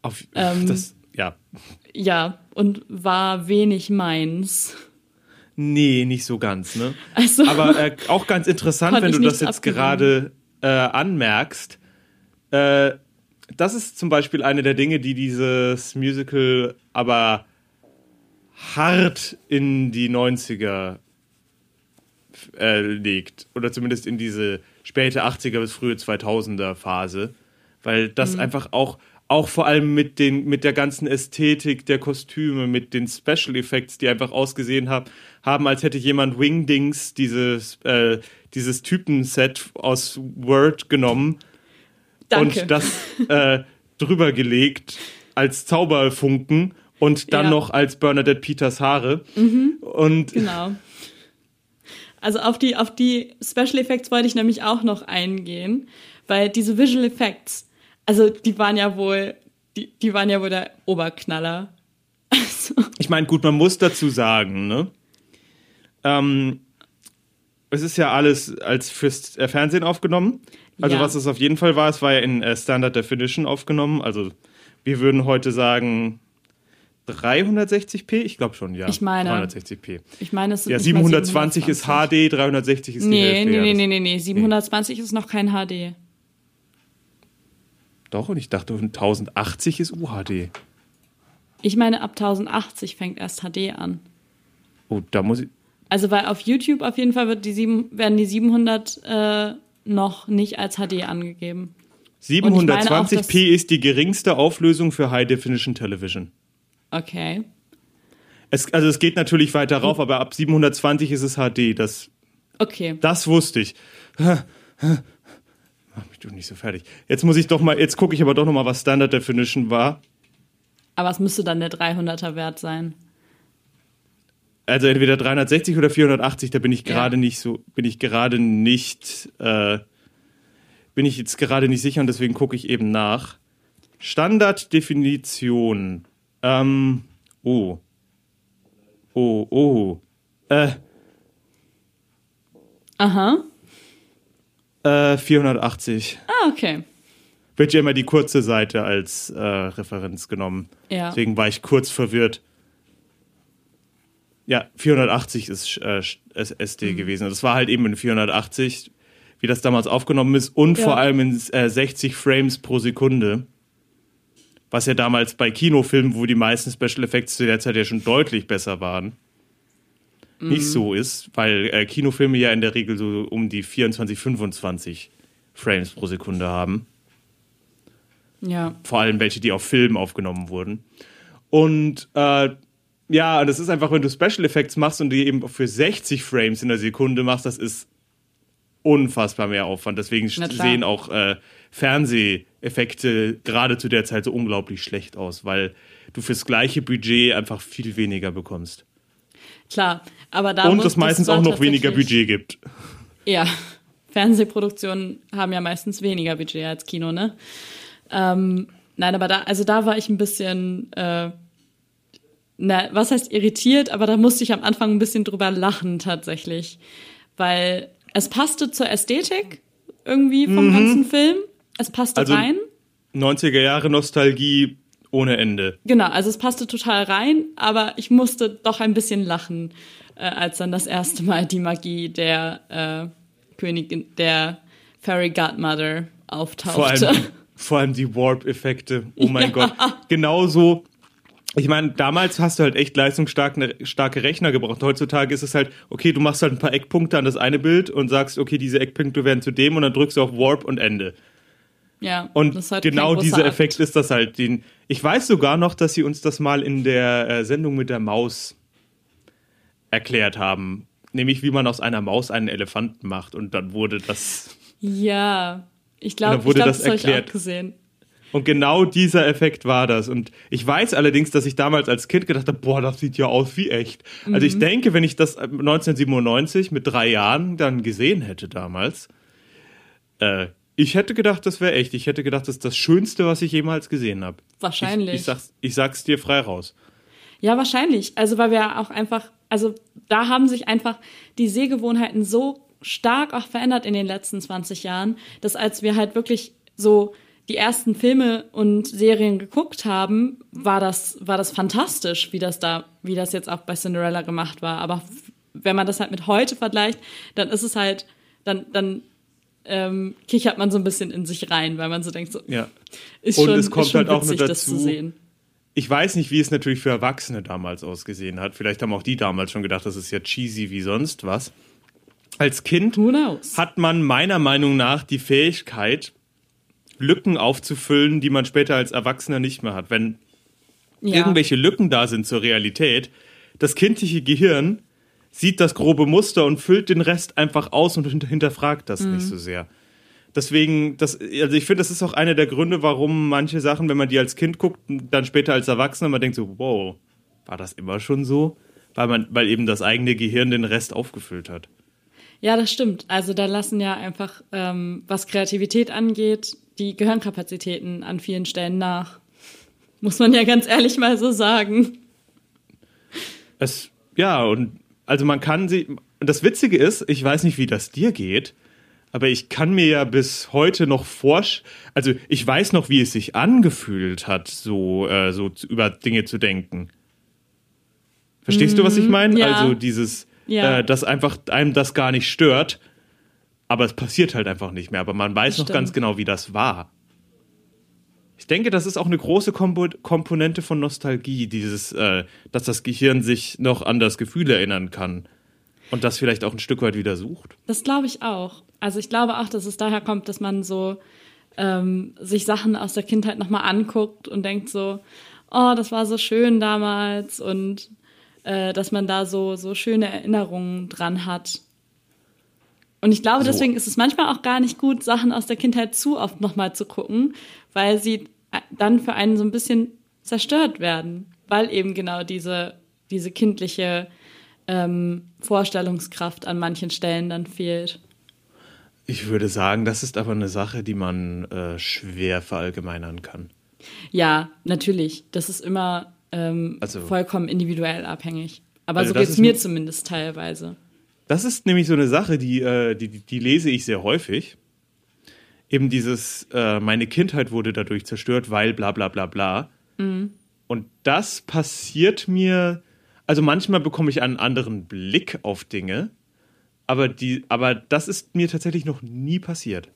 Auf, Ähm. das, ja. Ja, und war wenig meins. Nee, nicht so ganz, ne? Also, Aber äh, auch ganz interessant, wenn du das jetzt abgewinnen. gerade äh, anmerkst. Äh, das ist zum Beispiel eine der Dinge, die dieses Musical aber hart in die 90er äh, legt. Oder zumindest in diese späte 80er bis frühe 2000er Phase. Weil Mhm. das einfach auch, auch vor allem mit, den, mit der ganzen Ästhetik der Kostüme, mit den Special Effects, die einfach ausgesehen haben, haben als hätte jemand Wingdings, dieses, äh, dieses Typenset aus Word genommen danke. und das äh, drüber gelegt als Zauberfunken und dann Ja. noch als Bernadette Peters Haare. Und Genau. Also auf die, auf die Special Effects wollte ich nämlich auch noch eingehen, weil diese Visual Effects, also die waren ja wohl, die, die waren ja wohl der Oberknaller. Also, ich meine, gut, man muss dazu sagen, ne? Ähm, es ist ja alles als fürs Fernsehen aufgenommen. Also Ja. was es auf jeden Fall war, es war ja in äh, Standard Definition aufgenommen. Also wir würden heute sagen 360p? Ich glaube schon, ja. Ich meine. 360p. ich meine, es sind Ja, nicht mal 720 ist 720. HD, 360 ist die Nee, Hälfte. nee, ja, nee, nee, nee, nee. 720 ist noch kein HD. Doch, und ich dachte, 1080 ist UHD. Ich meine, ab 1080 fängt erst HD an. Oh, da muss ich. Also, weil auf YouTube auf jeden Fall wird die sieben, werden die 700 äh, noch nicht als HD angegeben. meine auch, 720p dass- ist die geringste Auflösung für High Definition Television. Okay. Es, also es geht natürlich weiter rauf, aber ab 720 ist es HD. Das, Okay. das wusste ich. Mach mich doch nicht so fertig. Jetzt muss ich doch mal, jetzt gucke ich aber doch noch mal, was Standard Definition war. Aber es müsste dann der 300er Wert sein. Also entweder 360 oder 480, da bin ich Ja. gerade nicht so, bin ich gerade nicht, äh, bin ich jetzt gerade nicht sicher und deswegen gucke ich eben nach. Standarddefinition. Ähm, oh. Oh, oh. Äh, Aha. äh, 480. Ah, okay. Wird ja immer die kurze Seite als äh, Referenz genommen. Ja. Deswegen war ich kurz verwirrt. Ja, 480 ist äh, SD Mhm. gewesen. Das war halt eben in 480, wie das damals aufgenommen ist und Ja. vor allem in äh, 60 Frames pro Sekunde. Was ja damals bei Kinofilmen, wo die meisten Special Effects zu der Zeit ja schon deutlich besser waren, Mhm. nicht so ist, weil äh, Kinofilme ja in der Regel so um die 24, 25 Frames pro Sekunde haben Ja. vor allem welche, die auf Film aufgenommen wurden. Und äh, ja, das ist einfach, wenn du Special Effects machst und die eben für 60 Frames in der Sekunde machst, das ist unfassbar mehr Aufwand. Deswegen sehen auch äh, Fernseheffekte gerade zu der Zeit so unglaublich schlecht aus, weil du fürs gleiche Budget einfach viel weniger bekommst. Klar. Aber da und es meistens auch noch weniger Budget gibt. Ja. Fernsehproduktionen haben ja meistens weniger Budget als Kino, ne? Ähm, nein, aber da, also da war ich ein bisschen, äh, na, was heißt irritiert, aber da musste ich am Anfang ein bisschen drüber lachen tatsächlich. Weil es passte zur Ästhetik irgendwie vom ganzen Film. Es passte Also- rein. 90er Jahre Nostalgie ohne Ende. Genau, also es passte total rein, aber ich musste doch ein bisschen lachen, äh, als dann das erste Mal die Magie der äh, Königin, der Fairy Godmother Vor auftauchte. allem, vor allem die Warp-Effekte. Oh mein Gott. Genauso. Ich meine, damals hast du halt echt leistungsstarke starke Rechner gebraucht. Heutzutage ist es halt, okay, du machst halt ein paar Eckpunkte an das eine Bild und sagst, okay, diese Eckpunkte werden zu dem und dann drückst du auf Warp und Ende. ja, Und halt genau dieser. Effekt ist das halt. Den, ich weiß sogar noch, dass sie uns das mal in der äh, Sendung mit der Maus erklärt haben. Nämlich, wie man aus einer Maus einen Elefanten macht. Und dann wurde das. Ja, ich glaube, ich glaub, das das habe ich auch gesehen. Und genau dieser Effekt war das. Und ich weiß allerdings, dass ich damals als Kind gedacht habe, boah, das sieht ja aus wie echt. Also Mhm. ich denke, wenn ich das 1997 mit drei Jahren dann gesehen hätte damals, äh, ich hätte gedacht, das wäre echt. Ich hätte gedacht, das ist das Schönste, was ich jemals gesehen habe. Wahrscheinlich. Ich, ich, sag's, ich sag's dir frei raus. Ja, wahrscheinlich. Also weil wir auch einfach, also da haben sich einfach die Sehgewohnheiten so stark auch verändert in den letzten 20 Jahren, dass als wir halt wirklich so die ersten Filme und Serien geguckt haben, war das, war das fantastisch, wie das da, wie das jetzt auch bei Cinderella gemacht war. Aber wenn man das halt mit heute vergleicht, dann ist es halt, dann, dann ähm, kichert man so ein bisschen in sich rein, weil man so denkt, so, Ja. ist Und schon, es kommt ist schon halt auch witzig, noch das zu dazu, sehen. Ich weiß nicht, wie es natürlich für Erwachsene damals ausgesehen hat. Vielleicht haben auch die damals schon gedacht, das ist ja cheesy wie sonst was. Als Kind hat man meiner Meinung nach die Fähigkeit, Lücken aufzufüllen, die man später als Erwachsener nicht mehr hat. Wenn Ja. irgendwelche Lücken da sind zur Realität, das kindliche Gehirn sieht das grobe Muster und füllt den Rest einfach aus und hinter- hinterfragt das Mhm. nicht so sehr. Deswegen, das, also ich finde, das ist auch einer der Gründe, warum manche Sachen, wenn man die als Kind guckt, dann später als Erwachsener, man denkt so, wow, war das immer schon so? Weil man, weil eben das eigene Gehirn den Rest aufgefüllt hat. Ja, das stimmt. Also da lassen ja einfach, ähm, was Kreativität angeht, die Gehirnkapazitäten an vielen Stellen nach. Muss man ja ganz ehrlich mal so sagen. Es, ja, und also man kann sie. Und das Witzige ist, ich weiß nicht, wie das dir geht, aber ich kann mir ja bis heute noch forsch. Also ich weiß noch, wie es sich angefühlt hat, so, äh, so über Dinge zu denken. Verstehst du, was ich meine? ja. Also dieses, Ja. äh, dass einfach einem das gar nicht stört, aber es passiert halt einfach nicht mehr. Aber man weiß Das noch stimmt. ganz genau, wie das war. Ich denke, das ist auch eine große Kompo Komponente von Nostalgie, dieses, äh, dass das Gehirn sich noch an das Gefühl erinnern kann und das vielleicht auch ein Stück weit wieder sucht. Das glaube ich auch. Also ich glaube auch, dass es daher kommt, dass man so ähm, sich Sachen aus der Kindheit nochmal anguckt und denkt so, oh, das war so schön damals und äh, dass man da so, so schöne Erinnerungen dran hat. Und ich glaube, So. deswegen ist es manchmal auch gar nicht gut, Sachen aus der Kindheit zu oft nochmal zu gucken, weil sie dann für einen so ein bisschen zerstört werden, weil eben genau diese, diese kindliche ähm, Vorstellungskraft an manchen Stellen dann fehlt. Ich würde sagen, das ist aber eine Sache, die man äh, schwer verallgemeinern kann. Ja, natürlich. Das ist immer ähm, Also- vollkommen individuell abhängig. Aber Also so geht es mir zumindest teilweise. Das ist nämlich so eine Sache, die, äh, die, die lese ich sehr häufig. Eben dieses, äh, meine Kindheit wurde dadurch zerstört, weil bla bla bla bla. Und das passiert mir, also manchmal bekomme ich einen anderen Blick auf Dinge, aber, die, aber das ist mir tatsächlich noch nie passiert.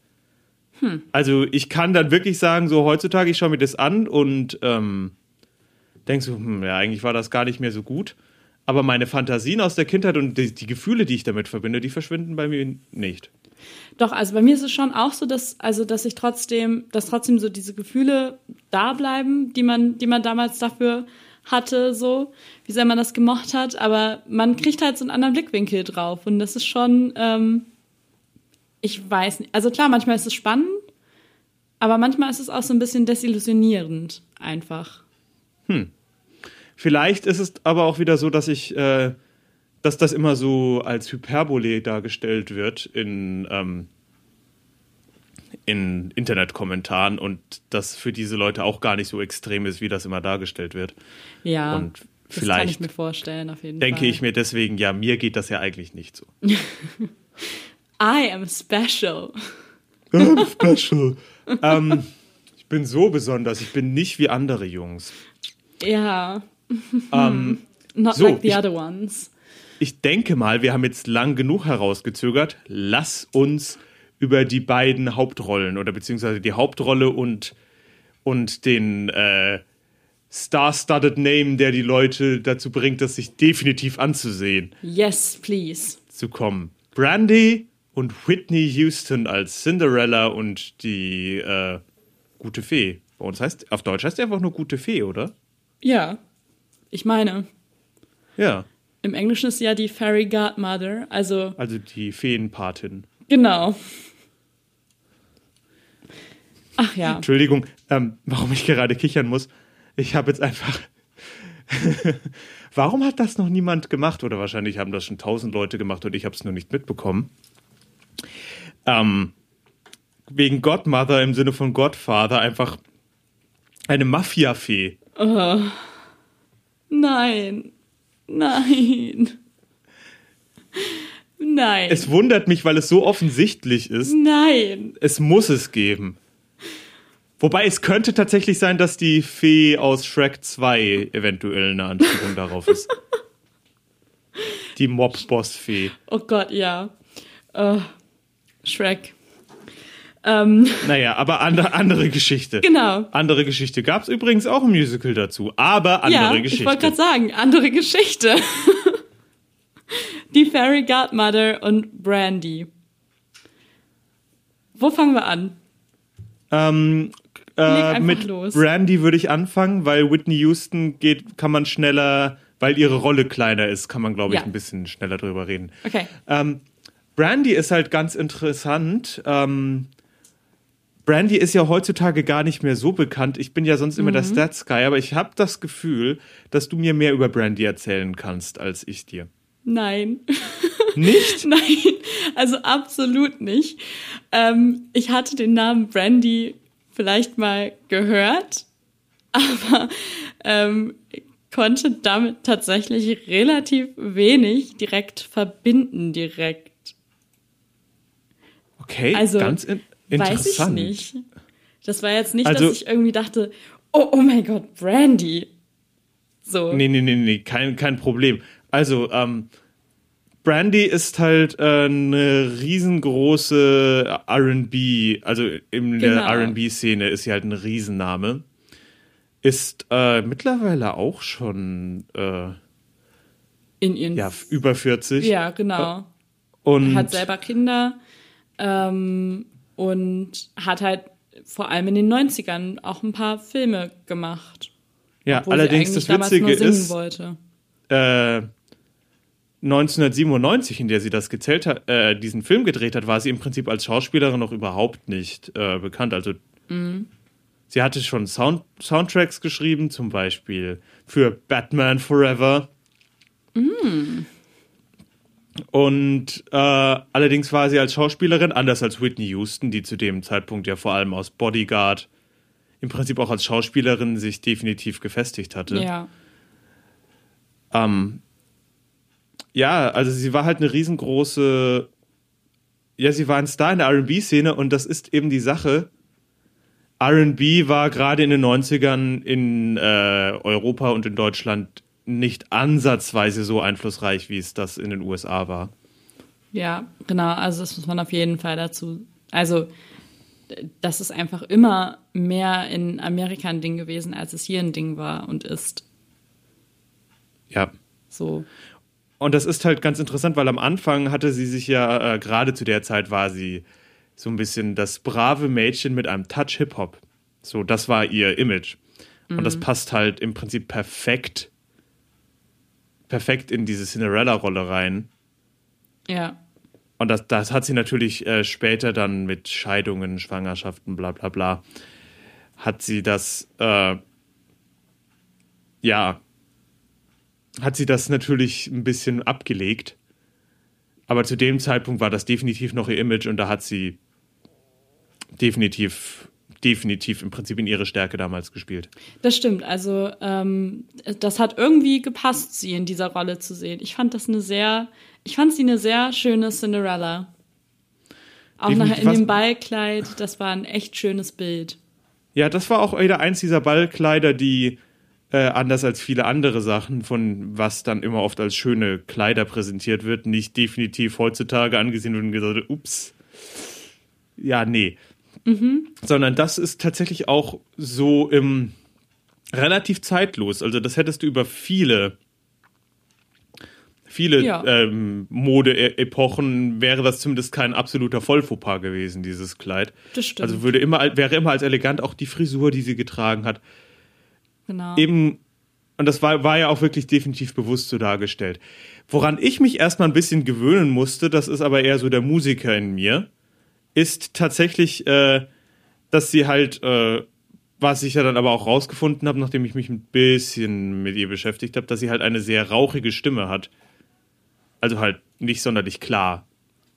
Also ich kann dann wirklich sagen, so heutzutage, ich schaue mir das an und ähm, denke so, hm, ja, eigentlich war das gar nicht mehr so gut. Aber meine Fantasien aus der Kindheit und die, die Gefühle, die ich damit verbinde, die verschwinden bei mir nicht. Doch, also bei mir ist es schon auch so, dass, also, dass ich trotzdem, dass trotzdem so diese Gefühle da bleiben, die man, die man damals dafür hatte, so, wie sehr man das gemocht hat, aber man kriegt halt so einen anderen Blickwinkel drauf und das ist schon, ähm, ich weiß nicht, also klar, manchmal ist es spannend, aber manchmal ist es auch so ein bisschen desillusionierend, einfach. Vielleicht ist es aber auch wieder so, dass ich, äh, dass das immer so als Hyperbole dargestellt wird in, ähm, in Internetkommentaren und das für diese Leute auch gar nicht so extrem ist, wie das immer dargestellt wird. Ja, Und das kann ich vielleicht mir vorstellen, auf jeden Denke Fall. ich mir deswegen, ja, mir geht das ja eigentlich nicht so. I am special. Special. ähm, Ich bin so besonders. Ich bin nicht wie andere Jungs. Ja. Ähm, Not So, like the ich- other ones. ich denke mal, wir haben jetzt lang genug herausgezögert. Lass uns über die beiden Hauptrollen oder beziehungsweise die Hauptrolle und, und den äh, Star-Studded Name, der die Leute dazu bringt, das sich definitiv anzusehen, Yes, please. zu kommen. Brandy und Whitney Houston als Cinderella und die äh, gute Fee. Bei uns heißt, auf Deutsch heißt die einfach nur gute Fee, oder? Ja. Ich meine, Ja, im Englischen ist sie ja die Fairy Godmother, also also die Feenpatin. genau. Ach ja. Entschuldigung, ähm, warum ich gerade kichern muss. Ich habe jetzt einfach. warum hat das noch niemand gemacht? Oder wahrscheinlich haben das schon tausend Leute gemacht und ich habe es nur nicht mitbekommen. Ähm, wegen Godmother im Sinne von Godfather einfach eine Mafia-Fee. Nein. Nein. Nein. Es wundert mich, weil es so offensichtlich ist. Nein. Es muss es geben. Wobei es könnte tatsächlich sein, dass die Fee aus Shrek 2 eventuell eine Anspielung darauf ist. Die Mob-Boss-Fee. Oh Gott, ja. Äh, Shrek. Ähm, Naja, aber andere, andere Geschichte. genau. Andere Geschichte. Gab es übrigens auch ein Musical dazu, aber andere ja, Geschichte. ich wollte gerade sagen, andere Geschichte. Die Fairy Godmother und Brandy. Wo fangen wir an? ähm, äh, mit los. Brandy würde ich anfangen, weil Whitney Houston geht, kann man schneller, weil ihre Rolle kleiner ist, kann man, glaube ich, Ja. ein bisschen schneller drüber reden. Okay. Ähm, Brandy ist halt ganz interessant. Ähm, Brandy ist ja heutzutage gar nicht mehr so bekannt. Ich bin ja sonst immer der Mhm. Stats Guy, aber ich habe das Gefühl, dass du mir mehr über Brandy erzählen kannst als ich dir. Nein. Nicht? Nein, also absolut nicht. Ähm, ich hatte den Namen Brandy vielleicht mal gehört, aber ähm, konnte damit tatsächlich relativ wenig direkt verbinden, direkt. Okay, Also, ganz in Weiß ich nicht. Das war jetzt nicht, Also- dass ich irgendwie dachte, oh, oh mein Gott, Brandy. So. Nee, nee, nee, nee, kein, kein Problem. Also, ähm, Brandy ist halt äh, eine riesengroße RB, also in der Genau. RB-Szene ist sie halt ein Riesenname. Ist äh, mittlerweile auch schon äh, In ihren. ja, über 40. ja genau. und hat selber Kinder ähm, und hat halt vor allem in den 90ern auch ein paar Filme gemacht. ja, allerdings das Witzige ist, äh, 1997, in der sie das gezählt hat, äh, diesen Film gedreht hat, war sie im Prinzip als Schauspielerin noch überhaupt nicht äh, bekannt. Also sie hatte schon Sound Soundtracks geschrieben, zum Beispiel für Batman Forever. Und äh, allerdings war sie als Schauspielerin, anders als Whitney Houston, die zu dem Zeitpunkt ja vor allem aus Bodyguard im Prinzip auch als Schauspielerin sich definitiv gefestigt hatte. Ja. Ähm, ja, also sie war halt eine riesengroße. Ja, sie war ein Star in der RB-Szene und das ist eben die Sache. RB war gerade in den 90ern in äh, Europa und in Deutschland nicht ansatzweise so einflussreich, wie es das in den USA war. Ja, genau. Also das muss man auf jeden Fall dazu. Also das ist einfach immer mehr in Amerika ein Ding gewesen, als es hier ein Ding war und ist. Ja. So. Und das ist halt ganz interessant, weil am Anfang hatte sie sich ja, äh, gerade zu der Zeit war sie so ein bisschen das brave Mädchen mit einem Touch Hip-Hop. So, das war ihr Image. Und das passt halt im Prinzip perfekt, perfekt in diese Cinderella-Rolle rein. Ja. Und das, das hat sie natürlich äh, später dann mit Scheidungen, Schwangerschaften, bla bla bla, hat sie das, äh, ja, hat sie das natürlich ein bisschen abgelegt. Aber zu dem Zeitpunkt war das definitiv noch ihr Image und da hat sie definitiv, definitiv im Prinzip in ihre Stärke damals gespielt. Das stimmt. Also ähm, das hat irgendwie gepasst, sie in dieser Rolle zu sehen. Ich fand das eine sehr, ich fand sie eine sehr schöne Cinderella. Auch nachher in dem Ballkleid, das war ein echt schönes Bild. Ja, das war auch wieder eins dieser Ballkleider, die äh, anders als viele andere Sachen, von was dann immer oft als schöne Kleider präsentiert wird, nicht definitiv heutzutage angesehen wird und gesagt, wird, ups, ja, nee. Sondern das ist tatsächlich auch so im relativ zeitlos. Also das hättest du über viele viele Ja. ähm, Mode-Epochen wäre das zumindest kein absoluter Vollfauxpas gewesen, dieses Kleid. Das stimmt. Also würde immer, wäre immer als elegant auch die Frisur, die sie getragen hat, Genau. eben, und das war, war ja auch wirklich definitiv bewusst so dargestellt. Woran ich mich erstmal ein bisschen gewöhnen musste, das ist aber eher so der Musiker in mir, ist tatsächlich, äh, dass sie halt, äh, was ich ja dann aber auch rausgefunden habe, nachdem ich mich ein bisschen mit ihr beschäftigt habe, dass sie halt eine sehr rauchige Stimme hat. Also halt nicht sonderlich klar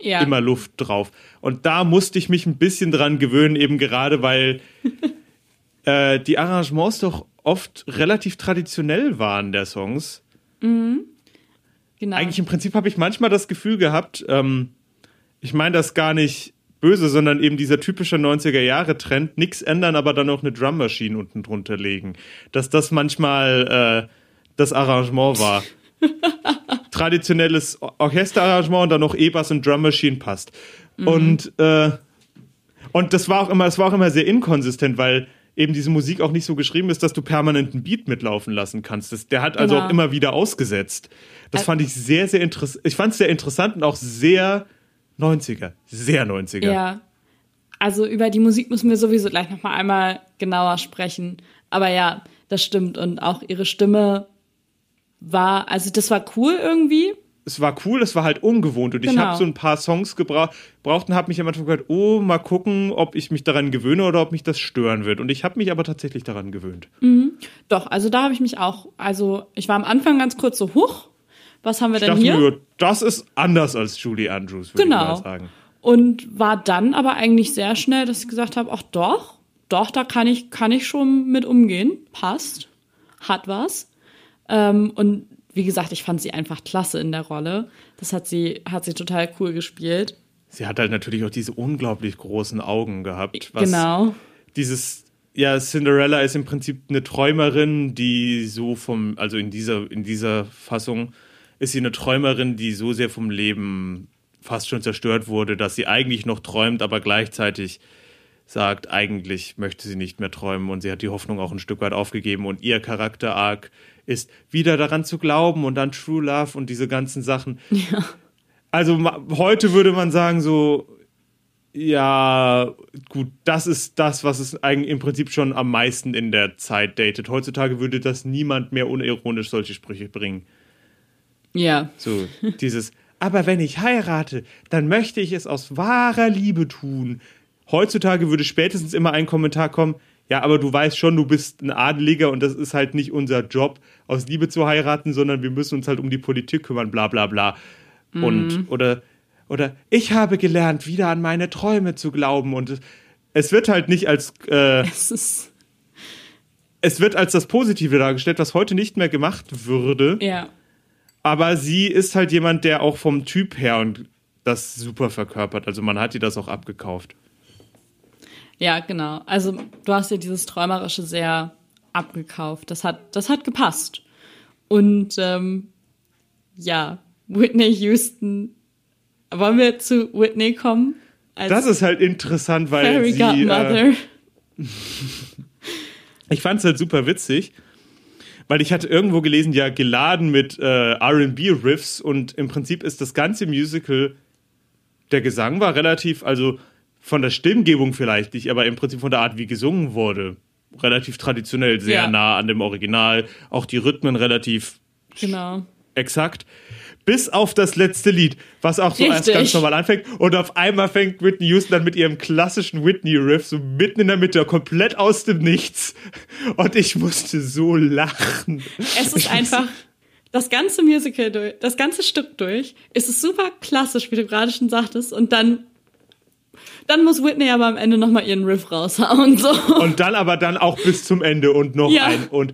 ja. immer Luft drauf. Und da musste ich mich ein bisschen dran gewöhnen, eben gerade weil äh, die Arrangements doch oft relativ traditionell waren der Songs. genau. Eigentlich im Prinzip habe ich manchmal das Gefühl gehabt, ähm, ich meine das gar nicht böse, sondern eben dieser typische 90er-Jahre-Trend, nichts ändern, aber dann noch eine Drummaschine unten drunter legen. Dass das manchmal äh, das Arrangement war. Traditionelles Or- Orchesterarrangement und dann noch E-Bass und Drummaschine passt. Und, äh, und das war auch immer, das war auch immer sehr inkonsistent, weil eben diese Musik auch nicht so geschrieben ist, dass du permanent einen Beat mitlaufen lassen kannst. Das, der hat also Genau. auch immer wieder ausgesetzt. Das fand ich sehr, sehr interessant. Ich fand es sehr interessant und auch sehr 90er. Sehr 90er. Ja. Also über die Musik müssen wir sowieso gleich noch mal einmal genauer sprechen. Aber ja, das stimmt. Und auch ihre Stimme war, also das war cool irgendwie. Es war cool, es war halt ungewohnt und ich Genau. habe so ein paar Songs gebra gebraucht und habe mich am Anfang gedacht, oh, mal gucken, ob ich mich daran gewöhne oder ob mich das stören wird. Und ich habe mich aber tatsächlich daran gewöhnt. Doch, also da habe ich mich auch, also ich war am Anfang ganz kurz so, huch, was haben wir Ich denn dachte hier? mir, das ist anders als Julie Andrews, würde ich Genau. mal sagen. Und war dann aber eigentlich sehr schnell, dass ich gesagt habe, ach doch, doch, da kann ich, kann ich schon mit umgehen. Passt. Hat was. Ähm, und wie gesagt, ich fand sie einfach klasse in der Rolle. Das hat sie, hat sie total cool gespielt. Sie hat halt natürlich auch diese unglaublich großen Augen gehabt. Genau. Dieses, ja, Cinderella ist im Prinzip eine Träumerin, die so vom, also in dieser, in dieser Fassung ist sie eine Träumerin, die so sehr vom Leben fast schon zerstört wurde, dass sie eigentlich noch träumt, aber gleichzeitig sagt, eigentlich möchte sie nicht mehr träumen und sie hat die Hoffnung auch ein Stück weit aufgegeben und ihr Charakter-Arc ist wieder daran zu glauben und dann True Love und diese ganzen Sachen. Ja. Also heute würde man sagen so, ja, gut, das ist das, was es eigentlich im Prinzip schon am meisten in der Zeit datet. Heutzutage würde das niemand mehr unironisch solche Sprüche bringen. Ja. So, dieses, aber wenn ich heirate, dann möchte ich es aus wahrer Liebe tun. Heutzutage würde spätestens immer ein Kommentar kommen, ja, aber du weißt schon, du bist ein Adeliger und das ist halt nicht unser Job, aus Liebe zu heiraten, sondern wir müssen uns halt um die Politik kümmern, bla bla bla. Und, oder, oder ich habe gelernt, wieder an meine Träume zu glauben und es- wird halt nicht als, äh, Es ist, es wird als das Positive dargestellt, was heute nicht mehr gemacht würde. ja. Aber sie ist halt jemand, der auch vom Typ her und das super verkörpert. Also man hat ihr das auch abgekauft. Ja, genau. Also du hast dir dieses Träumerische sehr abgekauft. Das hat, das hat gepasst. Und ähm, ja, Whitney Houston. Wollen wir zu Whitney kommen? Als Das ist halt interessant, weil Fairy sie, Godmother. äh, ich fand es halt super witzig, weil ich hatte irgendwo gelesen, ja, geladen mit äh, R&B-Riffs und im Prinzip ist das ganze Musical, der Gesang war relativ, also von der Stimmgebung vielleicht nicht, aber im Prinzip von der Art, wie gesungen wurde, relativ traditionell, sehr Ja. nah an dem Original, auch die Rhythmen relativ genau. Exakt. Bis auf das letzte Lied, was auch so erst Richtig. ganz normal anfängt. Und auf einmal fängt Whitney Houston dann mit ihrem klassischen Whitney-Riff so mitten in der Mitte, komplett aus dem Nichts. Und ich musste so lachen. Es ist einfach das ganze Musical durch, das ganze Stück durch. ist Es super klassisch, wie du gerade schon sagtest. Und dann, dann muss Whitney aber am Ende nochmal ihren Riff raushauen. So. Und dann aber dann auch bis zum Ende und noch Ja. ein. Und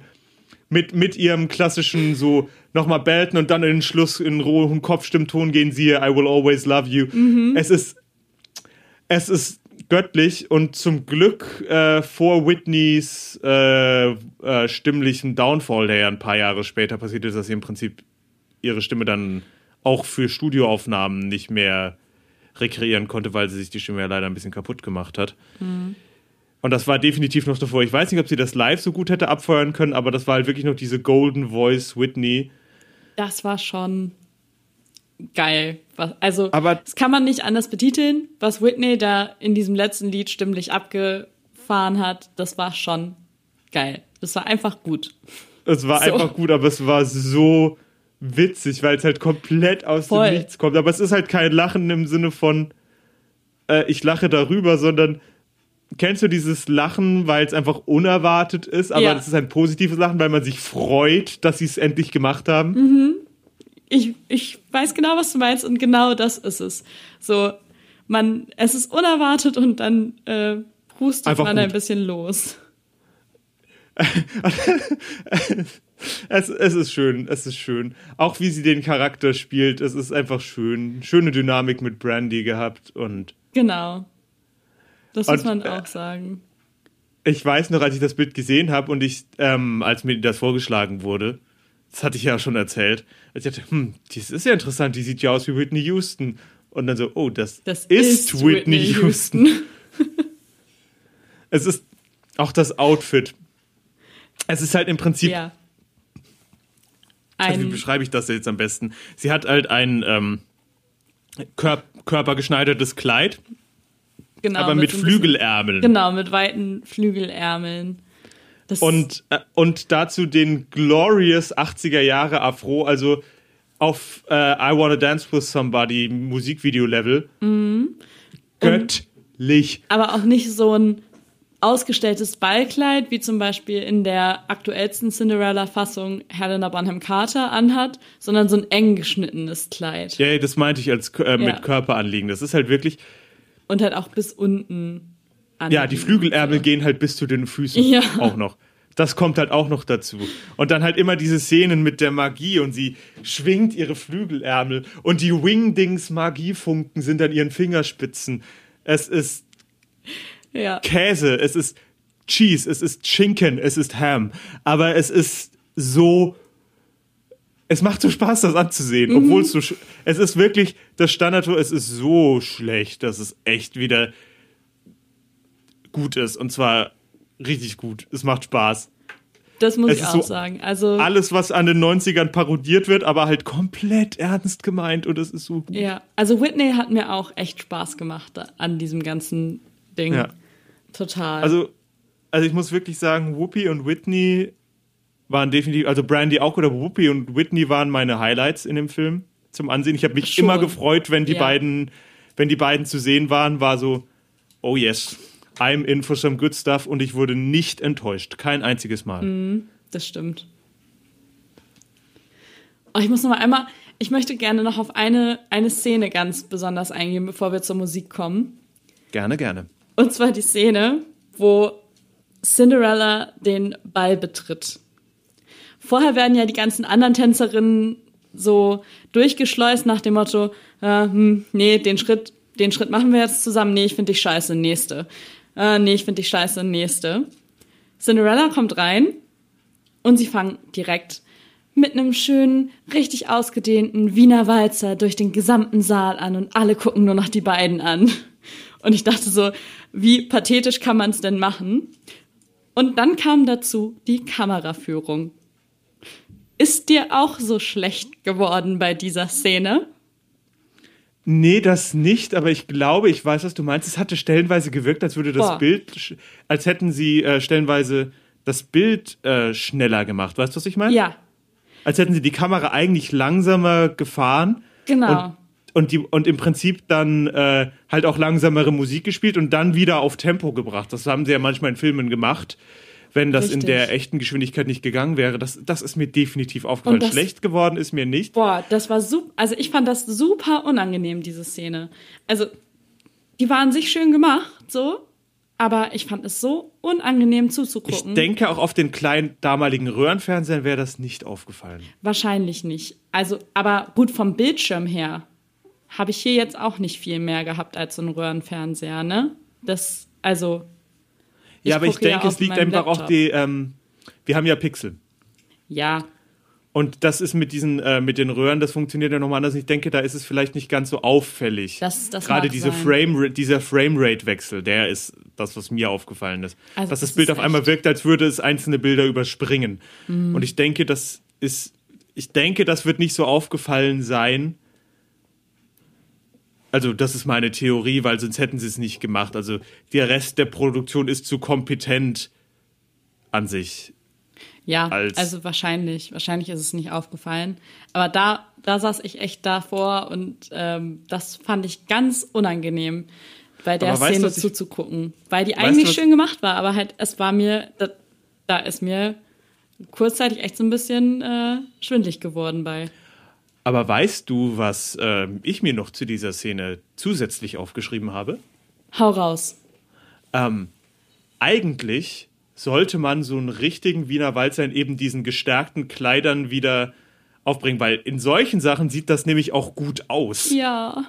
mit, mit ihrem klassischen so nochmal belten und dann in den Schluss in rohem Kopfstimmton gehen, siehe I will always love you. Mhm. Es ist, es ist göttlich und zum Glück äh, vor Whitneys äh, äh, stimmlichen Downfall, der ja ein paar Jahre später passiert ist, dass sie im Prinzip ihre Stimme dann auch für Studioaufnahmen nicht mehr rekreieren konnte, weil sie sich die Stimme ja leider ein bisschen kaputt gemacht hat. Und das war definitiv noch davor. Ich weiß nicht, ob sie das live so gut hätte abfeuern können, aber das war halt wirklich noch diese Golden Voice Whitney. Das war schon geil. Also, Aber- das kann man nicht anders betiteln. Was Whitney da in diesem letzten Lied stimmlich abgefahren hat, das war schon geil. Das war einfach gut. Es war So. einfach gut, aber es war so witzig, weil es halt komplett aus Voll. dem Nichts kommt. Aber es ist halt kein Lachen im Sinne von, äh, ich lache darüber, sondern kennst du dieses Lachen, weil es einfach unerwartet ist, aber Ja. es ist ein positives Lachen, weil man sich freut, dass sie es endlich gemacht haben. Mhm. Ich, ich weiß genau, was du meinst und genau das ist es. So, man, es ist unerwartet und dann äh, hustet Einfach man ein gut. bisschen los. Es, es ist schön, es ist schön. Auch wie sie den Charakter spielt, es ist einfach schön. Schöne Dynamik mit Brandy gehabt und Genau. Das muss Und, man äh, auch sagen. ich weiß noch, als ich das Bild gesehen habe und ich, ähm, als mir das vorgeschlagen wurde, das hatte ich ja schon erzählt, als ich dachte, hm, das ist ja interessant, die sieht ja aus wie Whitney Houston. Und dann so, oh, das, Das ist, ist Whitney, Whitney Houston. Es ist auch das Outfit. Es ist halt im Prinzip, Ja. also wie beschreibe ich das jetzt am besten? Sie hat halt ein ähm, Kör körpergeschneidertes Kleid, genau, aber mit so ein bisschen- Flügelärmeln. Genau, mit weiten Flügelärmeln. Das, Und, äh, und dazu den glorious 80er Jahre Afro, also auf äh, I Wanna Dance With Somebody Musikvideo-Level. Mhm. Göttlich. aber auch nicht so ein ausgestelltes Ballkleid, wie zum Beispiel in der aktuellsten Cinderella-Fassung Helena Bonham Carter anhat, sondern so ein eng geschnittenes Kleid. Ja, das meinte ich als äh, mit Ja. Körperanliegen. Das ist halt wirklich, Und halt auch bis unten an. ja, die Flügelärmel gehen halt bis zu den Füßen Ja. auch noch. Das kommt halt auch noch dazu. Und dann halt immer diese Szenen mit der Magie und sie schwingt ihre Flügelärmel und die Wingdings Magiefunken sind an ihren Fingerspitzen. Es ist Ja. Käse, es ist Cheese, es ist Schinken, es ist Ham. Aber es ist so. Es macht so Spaß, das anzusehen, obwohl es so. Es ist wirklich das Standard, es ist so schlecht, dass es echt wieder gut ist. Und zwar richtig gut. Es macht Spaß. Das muss Es ich auch so sagen. Also, Alles, was an den 90ern parodiert wird, aber halt komplett ernst gemeint und es ist so gut. ja. Also Whitney hat mir auch echt Spaß gemacht an diesem ganzen Ding. Ja. Total. Also, also ich muss wirklich sagen, Whoopi und Whitney waren definitiv, also Brandy auch oder Whoopi und Whitney waren meine Highlights in dem Film zum Ansehen. Ich habe mich Schon. immer gefreut, wenn die Ja. beiden, wenn die beiden zu sehen waren, war so, oh yes, I'm in for some good stuff und ich wurde nicht enttäuscht, kein einziges Mal. Mhm. Das stimmt. Oh, ich muss noch mal einmal, ich möchte gerne noch auf eine, eine Szene ganz besonders eingehen, bevor wir zur Musik kommen. Gerne, gerne. Und zwar die Szene, wo Cinderella den Ball betritt. Vorher werden ja die ganzen anderen Tänzerinnen so durchgeschleust nach dem Motto, äh, hm, nee, den Schritt, den Schritt machen wir jetzt zusammen, nee, ich finde dich scheiße, nächste. Äh, nee, ich finde dich scheiße, nächste. Cinderella kommt rein und sie fangen direkt mit einem schönen, richtig ausgedehnten Wiener Walzer durch den gesamten Saal an und alle gucken nur noch die beiden an. Und ich dachte so, wie pathetisch kann man es denn machen? Und dann kam dazu die Kameraführung. Ist dir auch so schlecht geworden bei dieser Szene? Nee, das nicht, aber ich glaube, ich weiß, was du meinst. Es hatte stellenweise gewirkt, als würde das Boah. Bild, als hätten sie äh, stellenweise das Bild äh, schneller gemacht. Weißt du, was ich meine? Ja, als hätten sie die Kamera eigentlich langsamer gefahren. genau. Und, und, die, und im Prinzip dann äh, halt auch langsamere Musik gespielt und dann wieder auf Tempo gebracht. Das haben sie ja manchmal in Filmen gemacht, wenn das in Richtig. der echten Geschwindigkeit nicht gegangen wäre. Das, das ist mir definitiv aufgefallen. Das- Schlecht geworden ist mir nicht. Boah, das war super. Also ich fand das super unangenehm, diese Szene. Also, die war an sich schön gemacht, so. Aber ich fand es so unangenehm Ich zuzugucken. denke, auch auf den kleinen damaligen Röhrenfernsehern wäre das nicht aufgefallen. Wahrscheinlich nicht. Also, aber gut vom Bildschirm her habe ich hier jetzt auch nicht viel mehr gehabt als so ein Röhrenfernseher, ne? Das, also. Ja, aber ich ja denke, es liegt einfach auch die, ähm, wir haben ja Pixel. Ja, Und das ist mit diesen, äh, mit den Röhren, das funktioniert ja nochmal anders. Ich denke, da ist es vielleicht nicht ganz so auffällig. Das- das Gerade diese sein. Frame, dieser Framerate-Wechsel, der ist das, was mir aufgefallen ist. Also Dass das, das Bild auf einmal echt- Mhm. wirkt, als würde es einzelne Bilder überspringen. Und ich denke, das ist, ich denke, das wird nicht so aufgefallen sein. Also, das ist meine Theorie, weil sonst hätten sie es nicht gemacht. Also, der Rest der Produktion ist zu kompetent an sich. ja, Als- also wahrscheinlich. Wahrscheinlich ist es nicht aufgefallen. Aber da, da saß ich echt davor und ähm, das fand ich ganz unangenehm, bei der Aber weißt Szene ich- zuzugucken. Weil die Weißt eigentlich was- schön gemacht war, aber halt, es war mir, da, da ist mir kurzzeitig echt so ein bisschen äh, schwindlig geworden bei. Aber weißt du, was ähm, ich mir noch zu dieser Szene zusätzlich aufgeschrieben habe? Hau raus. Ähm, eigentlich sollte man so einen richtigen Wiener Walzer in eben diesen gestärkten Kleidern wieder aufbringen, weil in solchen Sachen sieht das nämlich auch gut aus. Ja.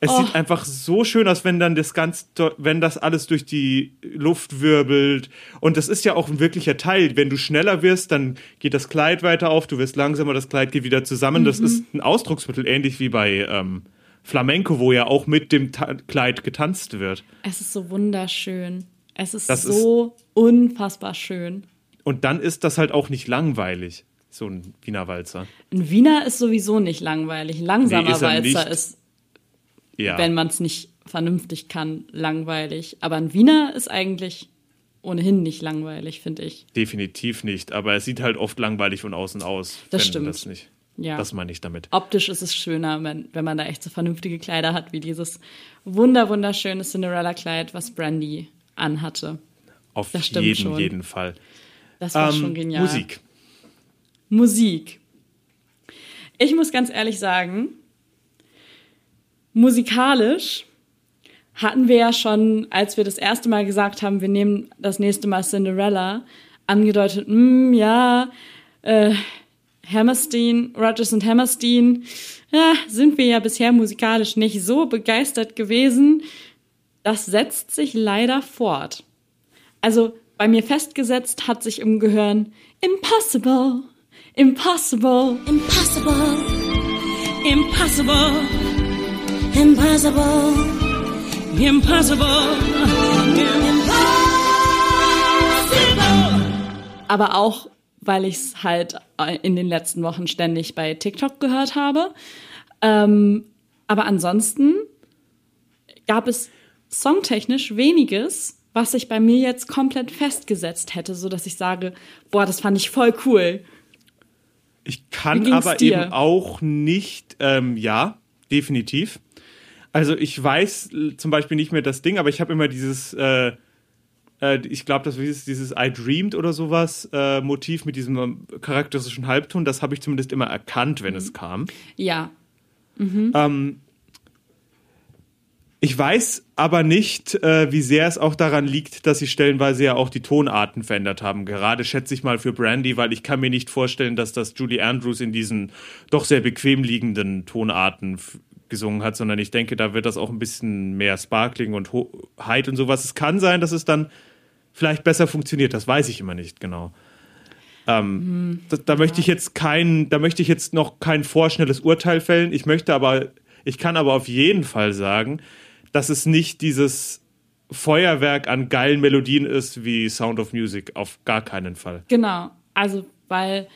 Es Oh. sieht einfach so schön aus, wenn dann das ganz, wenn das alles durch die Luft wirbelt. Und das ist ja auch ein wirklicher Teil. Wenn du schneller wirst, dann geht das Kleid weiter auf, du wirst langsamer, das Kleid geht wieder zusammen. Das Mhm. ist ein Ausdrucksmittel, ähnlich wie bei ähm, Flamenco, wo ja auch mit dem Ta Kleid getanzt wird. Es ist so wunderschön. Es ist Das so unfassbar schön. Und dann ist das halt auch nicht langweilig, so ein Wiener Walzer. Ein Wiener ist sowieso nicht langweilig. Ein Langsamer Nee, ist er Walzer nicht. ist, Ja. wenn man es nicht vernünftig kann, langweilig. Aber ein Wiener ist eigentlich ohnehin nicht langweilig, finde ich. Definitiv nicht, aber es sieht halt oft langweilig von außen aus. Das stimmt. Das, nicht. Ja. das meine ich damit. Optisch ist es schöner, wenn, wenn man da echt so vernünftige Kleider hat, wie dieses wunder wunderschöne Cinderella-Kleid, was Brandy anhatte. Auf das stimmt jeden, schon. jeden Fall. Das war Ähm, schon genial. Musik. Musik. Ich muss ganz ehrlich sagen, musikalisch hatten wir ja schon, als wir das erste Mal gesagt haben, wir nehmen das nächste Mal Cinderella, angedeutet, hm, ja, äh, Hammerstein, Rogers und Hammerstein, ja, sind wir ja bisher musikalisch nicht so begeistert gewesen. Das setzt sich leider fort. Also bei mir festgesetzt hat sich im Gehirn Impossible, Impossible. Impossible, impossible, impossible, impossible, impossible. aber auch, weil ich es halt in den letzten Wochen ständig bei TikTok gehört habe. Ähm, aber ansonsten gab es songtechnisch weniges, was sich bei mir jetzt komplett festgesetzt hätte, so dass ich sage, boah, das fand ich voll cool. Ich kann aber dir? eben auch nicht, ähm, ja, definitiv. Also ich weiß zum Beispiel nicht mehr das Ding, aber ich habe immer dieses, äh, äh, ich glaube, das ist dieses I Dreamed oder sowas äh, Motiv mit diesem charakteristischen Halbton. Das habe ich zumindest immer erkannt, wenn Mhm. es kam. Ja, Ähm, ich weiß aber nicht, äh, wie sehr es auch daran liegt, dass sie stellenweise ja auch die Tonarten verändert haben. Gerade schätze ich mal für Brandy, weil ich kann mir nicht vorstellen, dass das Julie Andrews in diesen doch sehr bequem liegenden Tonarten gesungen hat, sondern ich denke, da wird das auch ein bisschen mehr Sparkling und Ho Height und sowas. Es kann sein, dass es dann vielleicht besser funktioniert. Das weiß ich immer nicht genau. Ähm, da, da möchte ich jetzt kein, da möchte ich jetzt noch kein vorschnelles Urteil fällen. Ich möchte aber, ich kann aber auf jeden Fall sagen, dass es nicht dieses Feuerwerk an geilen Melodien ist wie Sound of Music. Auf gar keinen Fall. Genau, also weil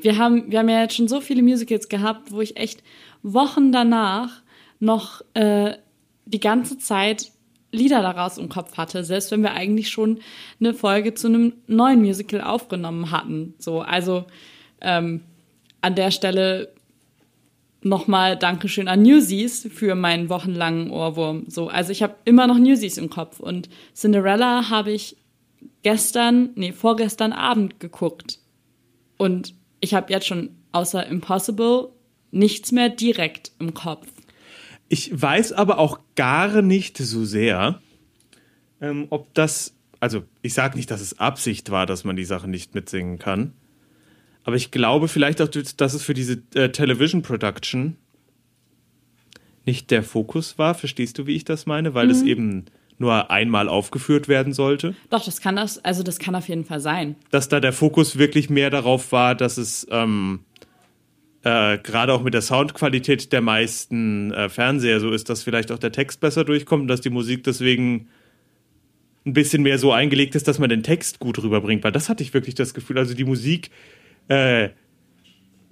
wir haben, wir haben ja jetzt schon so viele Musicals gehabt, wo ich echt Wochen danach noch äh, die ganze Zeit Lieder daraus im Kopf hatte, selbst wenn wir eigentlich schon eine Folge zu einem neuen Musical aufgenommen hatten. So, also ähm, an der Stelle nochmal Dankeschön an Newsies für meinen wochenlangen Ohrwurm. So, also ich habe immer noch Newsies im Kopf und Cinderella habe ich gestern, nee, vorgestern Abend geguckt. Und ich habe jetzt schon außer Impossible nichts mehr direkt im Kopf. Ich weiß aber auch gar nicht so sehr, ähm, ob das, also ich sage nicht, dass es Absicht war, dass man die Sache nicht mitsingen kann. Aber ich glaube vielleicht auch, dass es für diese äh, Television Production nicht der Fokus war. Verstehst du, wie ich das meine? Weil es eben nur einmal aufgeführt werden sollte. Doch, das kann das, also das kann auf jeden Fall sein. Dass da der Fokus wirklich mehr darauf war, dass es ähm, äh, gerade auch mit der Soundqualität der meisten äh, Fernseher so ist, dass vielleicht auch der Text besser durchkommt und dass die Musik deswegen ein bisschen mehr so eingelegt ist, dass man den Text gut rüberbringt. Weil das hatte ich wirklich das Gefühl. Also die Musik, äh,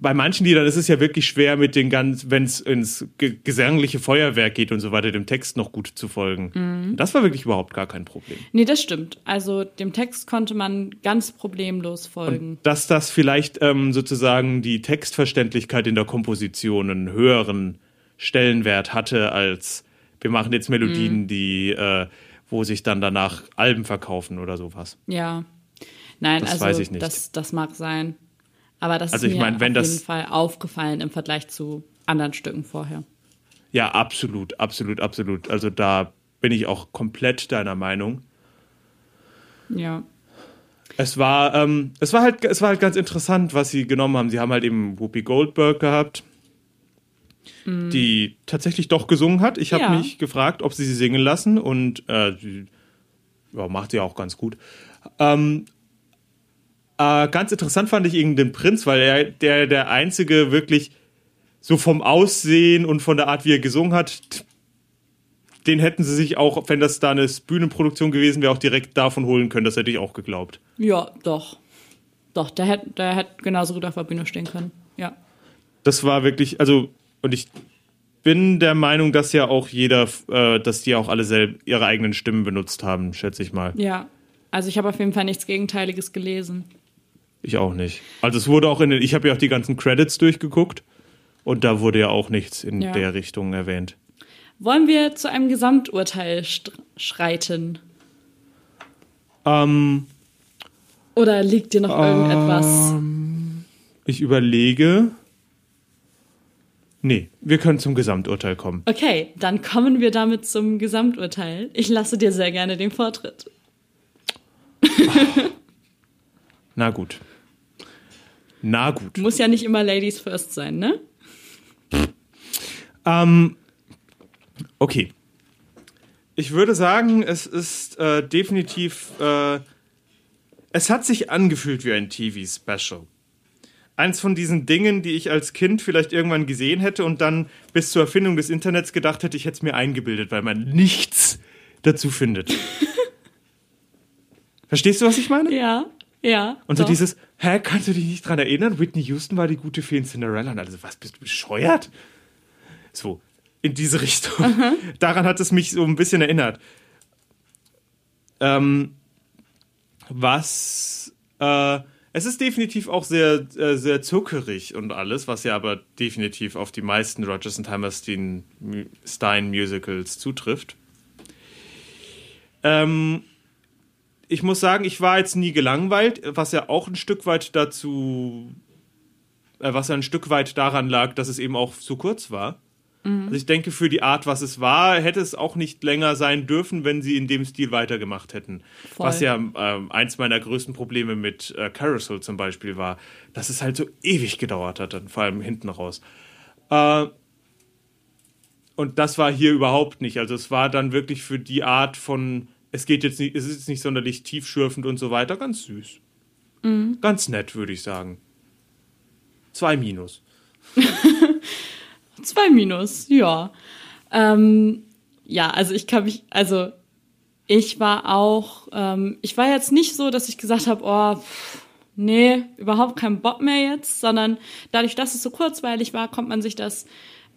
bei manchen Liedern ist es ja wirklich schwer, mit den ganz, wenn es ins ge gesangliche Feuerwerk geht und so weiter, dem Text noch gut zu folgen. Das war wirklich überhaupt gar kein Problem. Nee, das stimmt. Also dem Text konnte man ganz problemlos folgen. Dass das vielleicht ähm, sozusagen die Textverständlichkeit in der Komposition einen höheren Stellenwert hatte als wir machen jetzt Melodien, die äh, wo sich dann danach Alben verkaufen oder sowas. ja. Nein, Das also weiß ich nicht. Das, das mag sein. Aber das Also ist ich mir mein, wenn auf das- jeden Fall aufgefallen im Vergleich zu anderen Stücken vorher. Ja, absolut, absolut, absolut. Also da bin ich auch komplett deiner Meinung. Ja. Es war, ähm, es war halt, es war halt ganz interessant, was sie genommen haben. Sie haben halt eben Whoopi Goldberg gehabt, die tatsächlich doch gesungen hat. Ich habe Ja. mich gefragt, ob sie sie singen lassen und äh, sie ja, macht sie auch ganz gut. Ähm, äh, ganz interessant fand ich eben den Prinz, weil er der der einzige wirklich so vom Aussehen und von der Art, wie er gesungen hat, den hätten sie sich auch, wenn das da eine Bühnenproduktion gewesen wäre, auch direkt davon holen können. Das hätte ich auch geglaubt. Ja, doch. Doch, der hätte der hätte genauso gut auf der Bühne stehen können. Ja. das war wirklich, also, und ich bin der Meinung, dass ja auch jeder, äh, dass die auch alle selber ihre eigenen Stimmen benutzt haben, schätze ich mal. Ja. Also ich habe auf jeden Fall nichts Gegenteiliges gelesen. Ich auch nicht. Also es wurde auch in den, ich habe ja auch die ganzen Credits durchgeguckt und da wurde ja auch nichts in Ja. der Richtung erwähnt. Wollen wir zu einem Gesamturteil schreiten? Ähm, Oder liegt dir noch irgendetwas? ich überlege. Nee, wir können zum Gesamturteil kommen. Okay, dann kommen wir damit zum Gesamturteil. Ich lasse dir sehr gerne den Vortritt. Na gut. Na gut. Muss ja nicht immer Ladies First sein, ne? Ähm, okay. Ich würde sagen, es ist äh, definitiv. Äh, es hat sich angefühlt wie ein TV-Special. Eins von diesen Dingen, die ich als Kind vielleicht irgendwann gesehen hätte und dann bis zur Erfindung des Internets gedacht hätte, ich hätte es mir eingebildet, weil man nichts dazu findet. Verstehst du, was ich meine? Ja, ja. Und so doch. dieses, hä, kannst du dich nicht dran erinnern? Whitney Houston war die gute Fee in Cinderella. Und alle so, was, bist du bescheuert? So, in diese Richtung. Daran hat es mich so ein bisschen erinnert. Ähm, was, äh, es ist definitiv auch sehr, äh, sehr zuckerig und alles, was ja aber definitiv auf die meisten Rogers und Hammerstein Stein Musicals zutrifft. Ähm, ich muss sagen, ich war jetzt nie gelangweilt, was ja auch ein Stück weit dazu, äh, was ja ein Stück weit daran lag, dass es eben auch zu kurz war. Also ich denke, für die Art, was es war, hätte es auch nicht länger sein dürfen, wenn sie in dem Stil weitergemacht hätten. Voll. Was ja ähm, eins meiner größten Probleme mit äh, Carousel zum Beispiel war, dass es halt so ewig gedauert hat, dann vor allem hinten raus. Äh, und das war hier überhaupt nicht. Also es war dann wirklich für die Art von, es geht jetzt nicht, es ist jetzt nicht sonderlich tiefschürfend und so weiter, ganz süß. Ganz nett, würde ich sagen. Zwei Minus. Zwei Minus, ja. Ähm, ja, also ich kann mich, also ich war auch, ähm, ich war jetzt nicht so, dass ich gesagt habe, oh, pff, nee, überhaupt keinen Bock mehr jetzt, sondern dadurch, dass es so kurzweilig war, konnte man sich das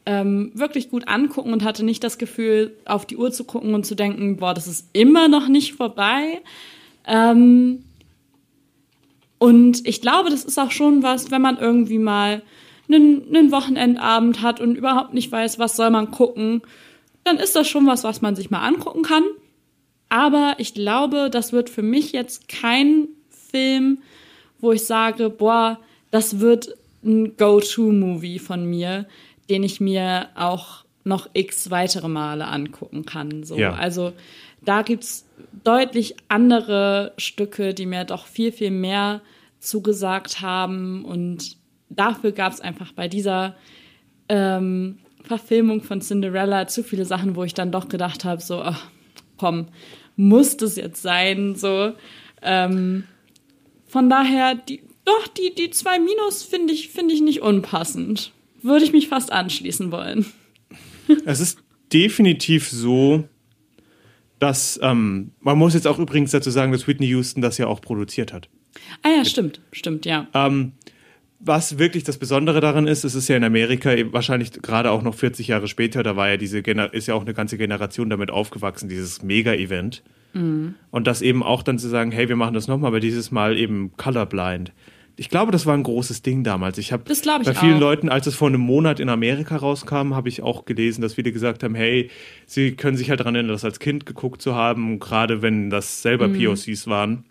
ähm, wirklich gut angucken und hatte nicht das Gefühl, auf die Uhr zu gucken und zu denken, boah, das ist immer noch nicht vorbei. Ähm, und ich glaube, das ist auch schon was, wenn man irgendwie mal einen, einen Wochenendabend hat und überhaupt nicht weiß, was soll man gucken, dann ist das schon was, was man sich mal angucken kann. Aber ich glaube, das wird für mich jetzt kein Film, wo ich sage, boah, das wird ein Go-To-Movie von mir, den ich mir auch noch x weitere Male angucken kann. So. Ja. Also da gibt's deutlich andere Stücke, die mir doch viel, viel mehr zugesagt haben. Und dafür gab's einfach bei dieser ähm, Verfilmung von Cinderella zu viele Sachen, wo ich dann doch gedacht habe, so, ach, komm, muss das jetzt sein, so. Ähm, von daher, die, doch, die, die zwei Minus finde ich, finde ich nicht unpassend. Würde ich mich fast anschließen wollen. Es ist definitiv so, dass ähm, man muss jetzt auch übrigens dazu sagen, dass Whitney Houston das ja auch produziert hat. Ah ja, stimmt, stimmt, ja. Ähm, was wirklich das Besondere daran ist, es ist ja in Amerika wahrscheinlich gerade auch noch 40 Jahre später, da war ja diese Gener ist ja auch eine ganze Generation damit aufgewachsen, dieses Mega-Event. Und das eben auch dann zu sagen, hey, wir machen das nochmal, aber dieses Mal eben colorblind. Ich glaube, das war ein großes Ding damals. Ich habe bei vielen auch. Leuten, als es vor einem Monat in Amerika rauskam, habe ich auch gelesen, dass viele gesagt haben, hey, sie können sich halt daran erinnern, das als Kind geguckt zu haben, gerade wenn das selber Mhm. POCs waren,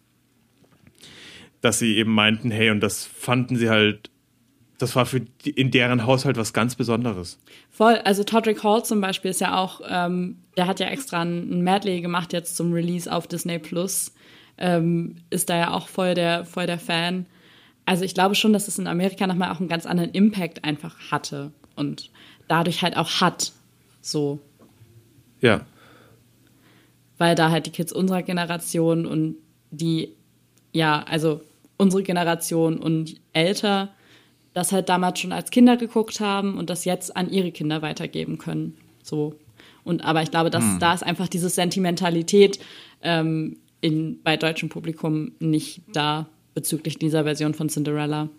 dass sie eben meinten, hey, und das fanden sie halt, das war für die, in deren Haushalt was ganz Besonderes. Voll, also Todrick Hall zum Beispiel ist ja auch, ähm, der hat ja extra ein, ein Medley gemacht jetzt zum Release auf Disney Plus. Ähm, ist da ja auch voll der, voll der Fan. Also ich glaube schon, dass es in Amerika nochmal auch einen ganz anderen Impact einfach hatte und dadurch halt auch hat. So. Ja. weil da halt die Kids unserer Generation und die, ja, also unsere Generation und älter das halt damals schon als Kinder geguckt haben und das jetzt an ihre Kinder weitergeben können. So. Und aber ich glaube, dass da ist einfach diese Sentimentalität ähm, in, bei deutschem Publikum nicht da bezüglich dieser Version von Cinderella.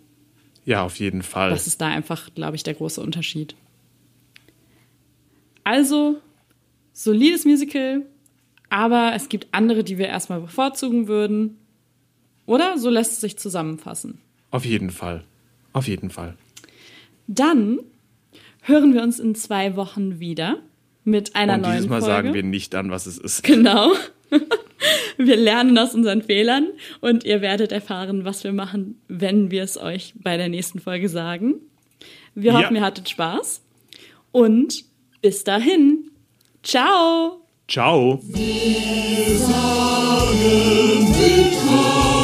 Ja, auf jeden Fall. Das ist da einfach, glaube ich, der große Unterschied. Also, solides Musical, aber es gibt andere, die wir erstmal bevorzugen würden. Oder? So lässt es sich zusammenfassen. Auf jeden Fall. Auf jeden Fall. Dann hören wir uns in zwei Wochen wieder mit einer Und neuen dieses Mal Folge. sagen wir nicht an, was es ist. Genau. Wir lernen aus unseren Fehlern und ihr werdet erfahren, was wir machen, wenn wir es euch bei der nächsten Folge sagen. Wir Ja. hoffen, ihr hattet Spaß und bis dahin. Ciao! Ciao. Willkommen.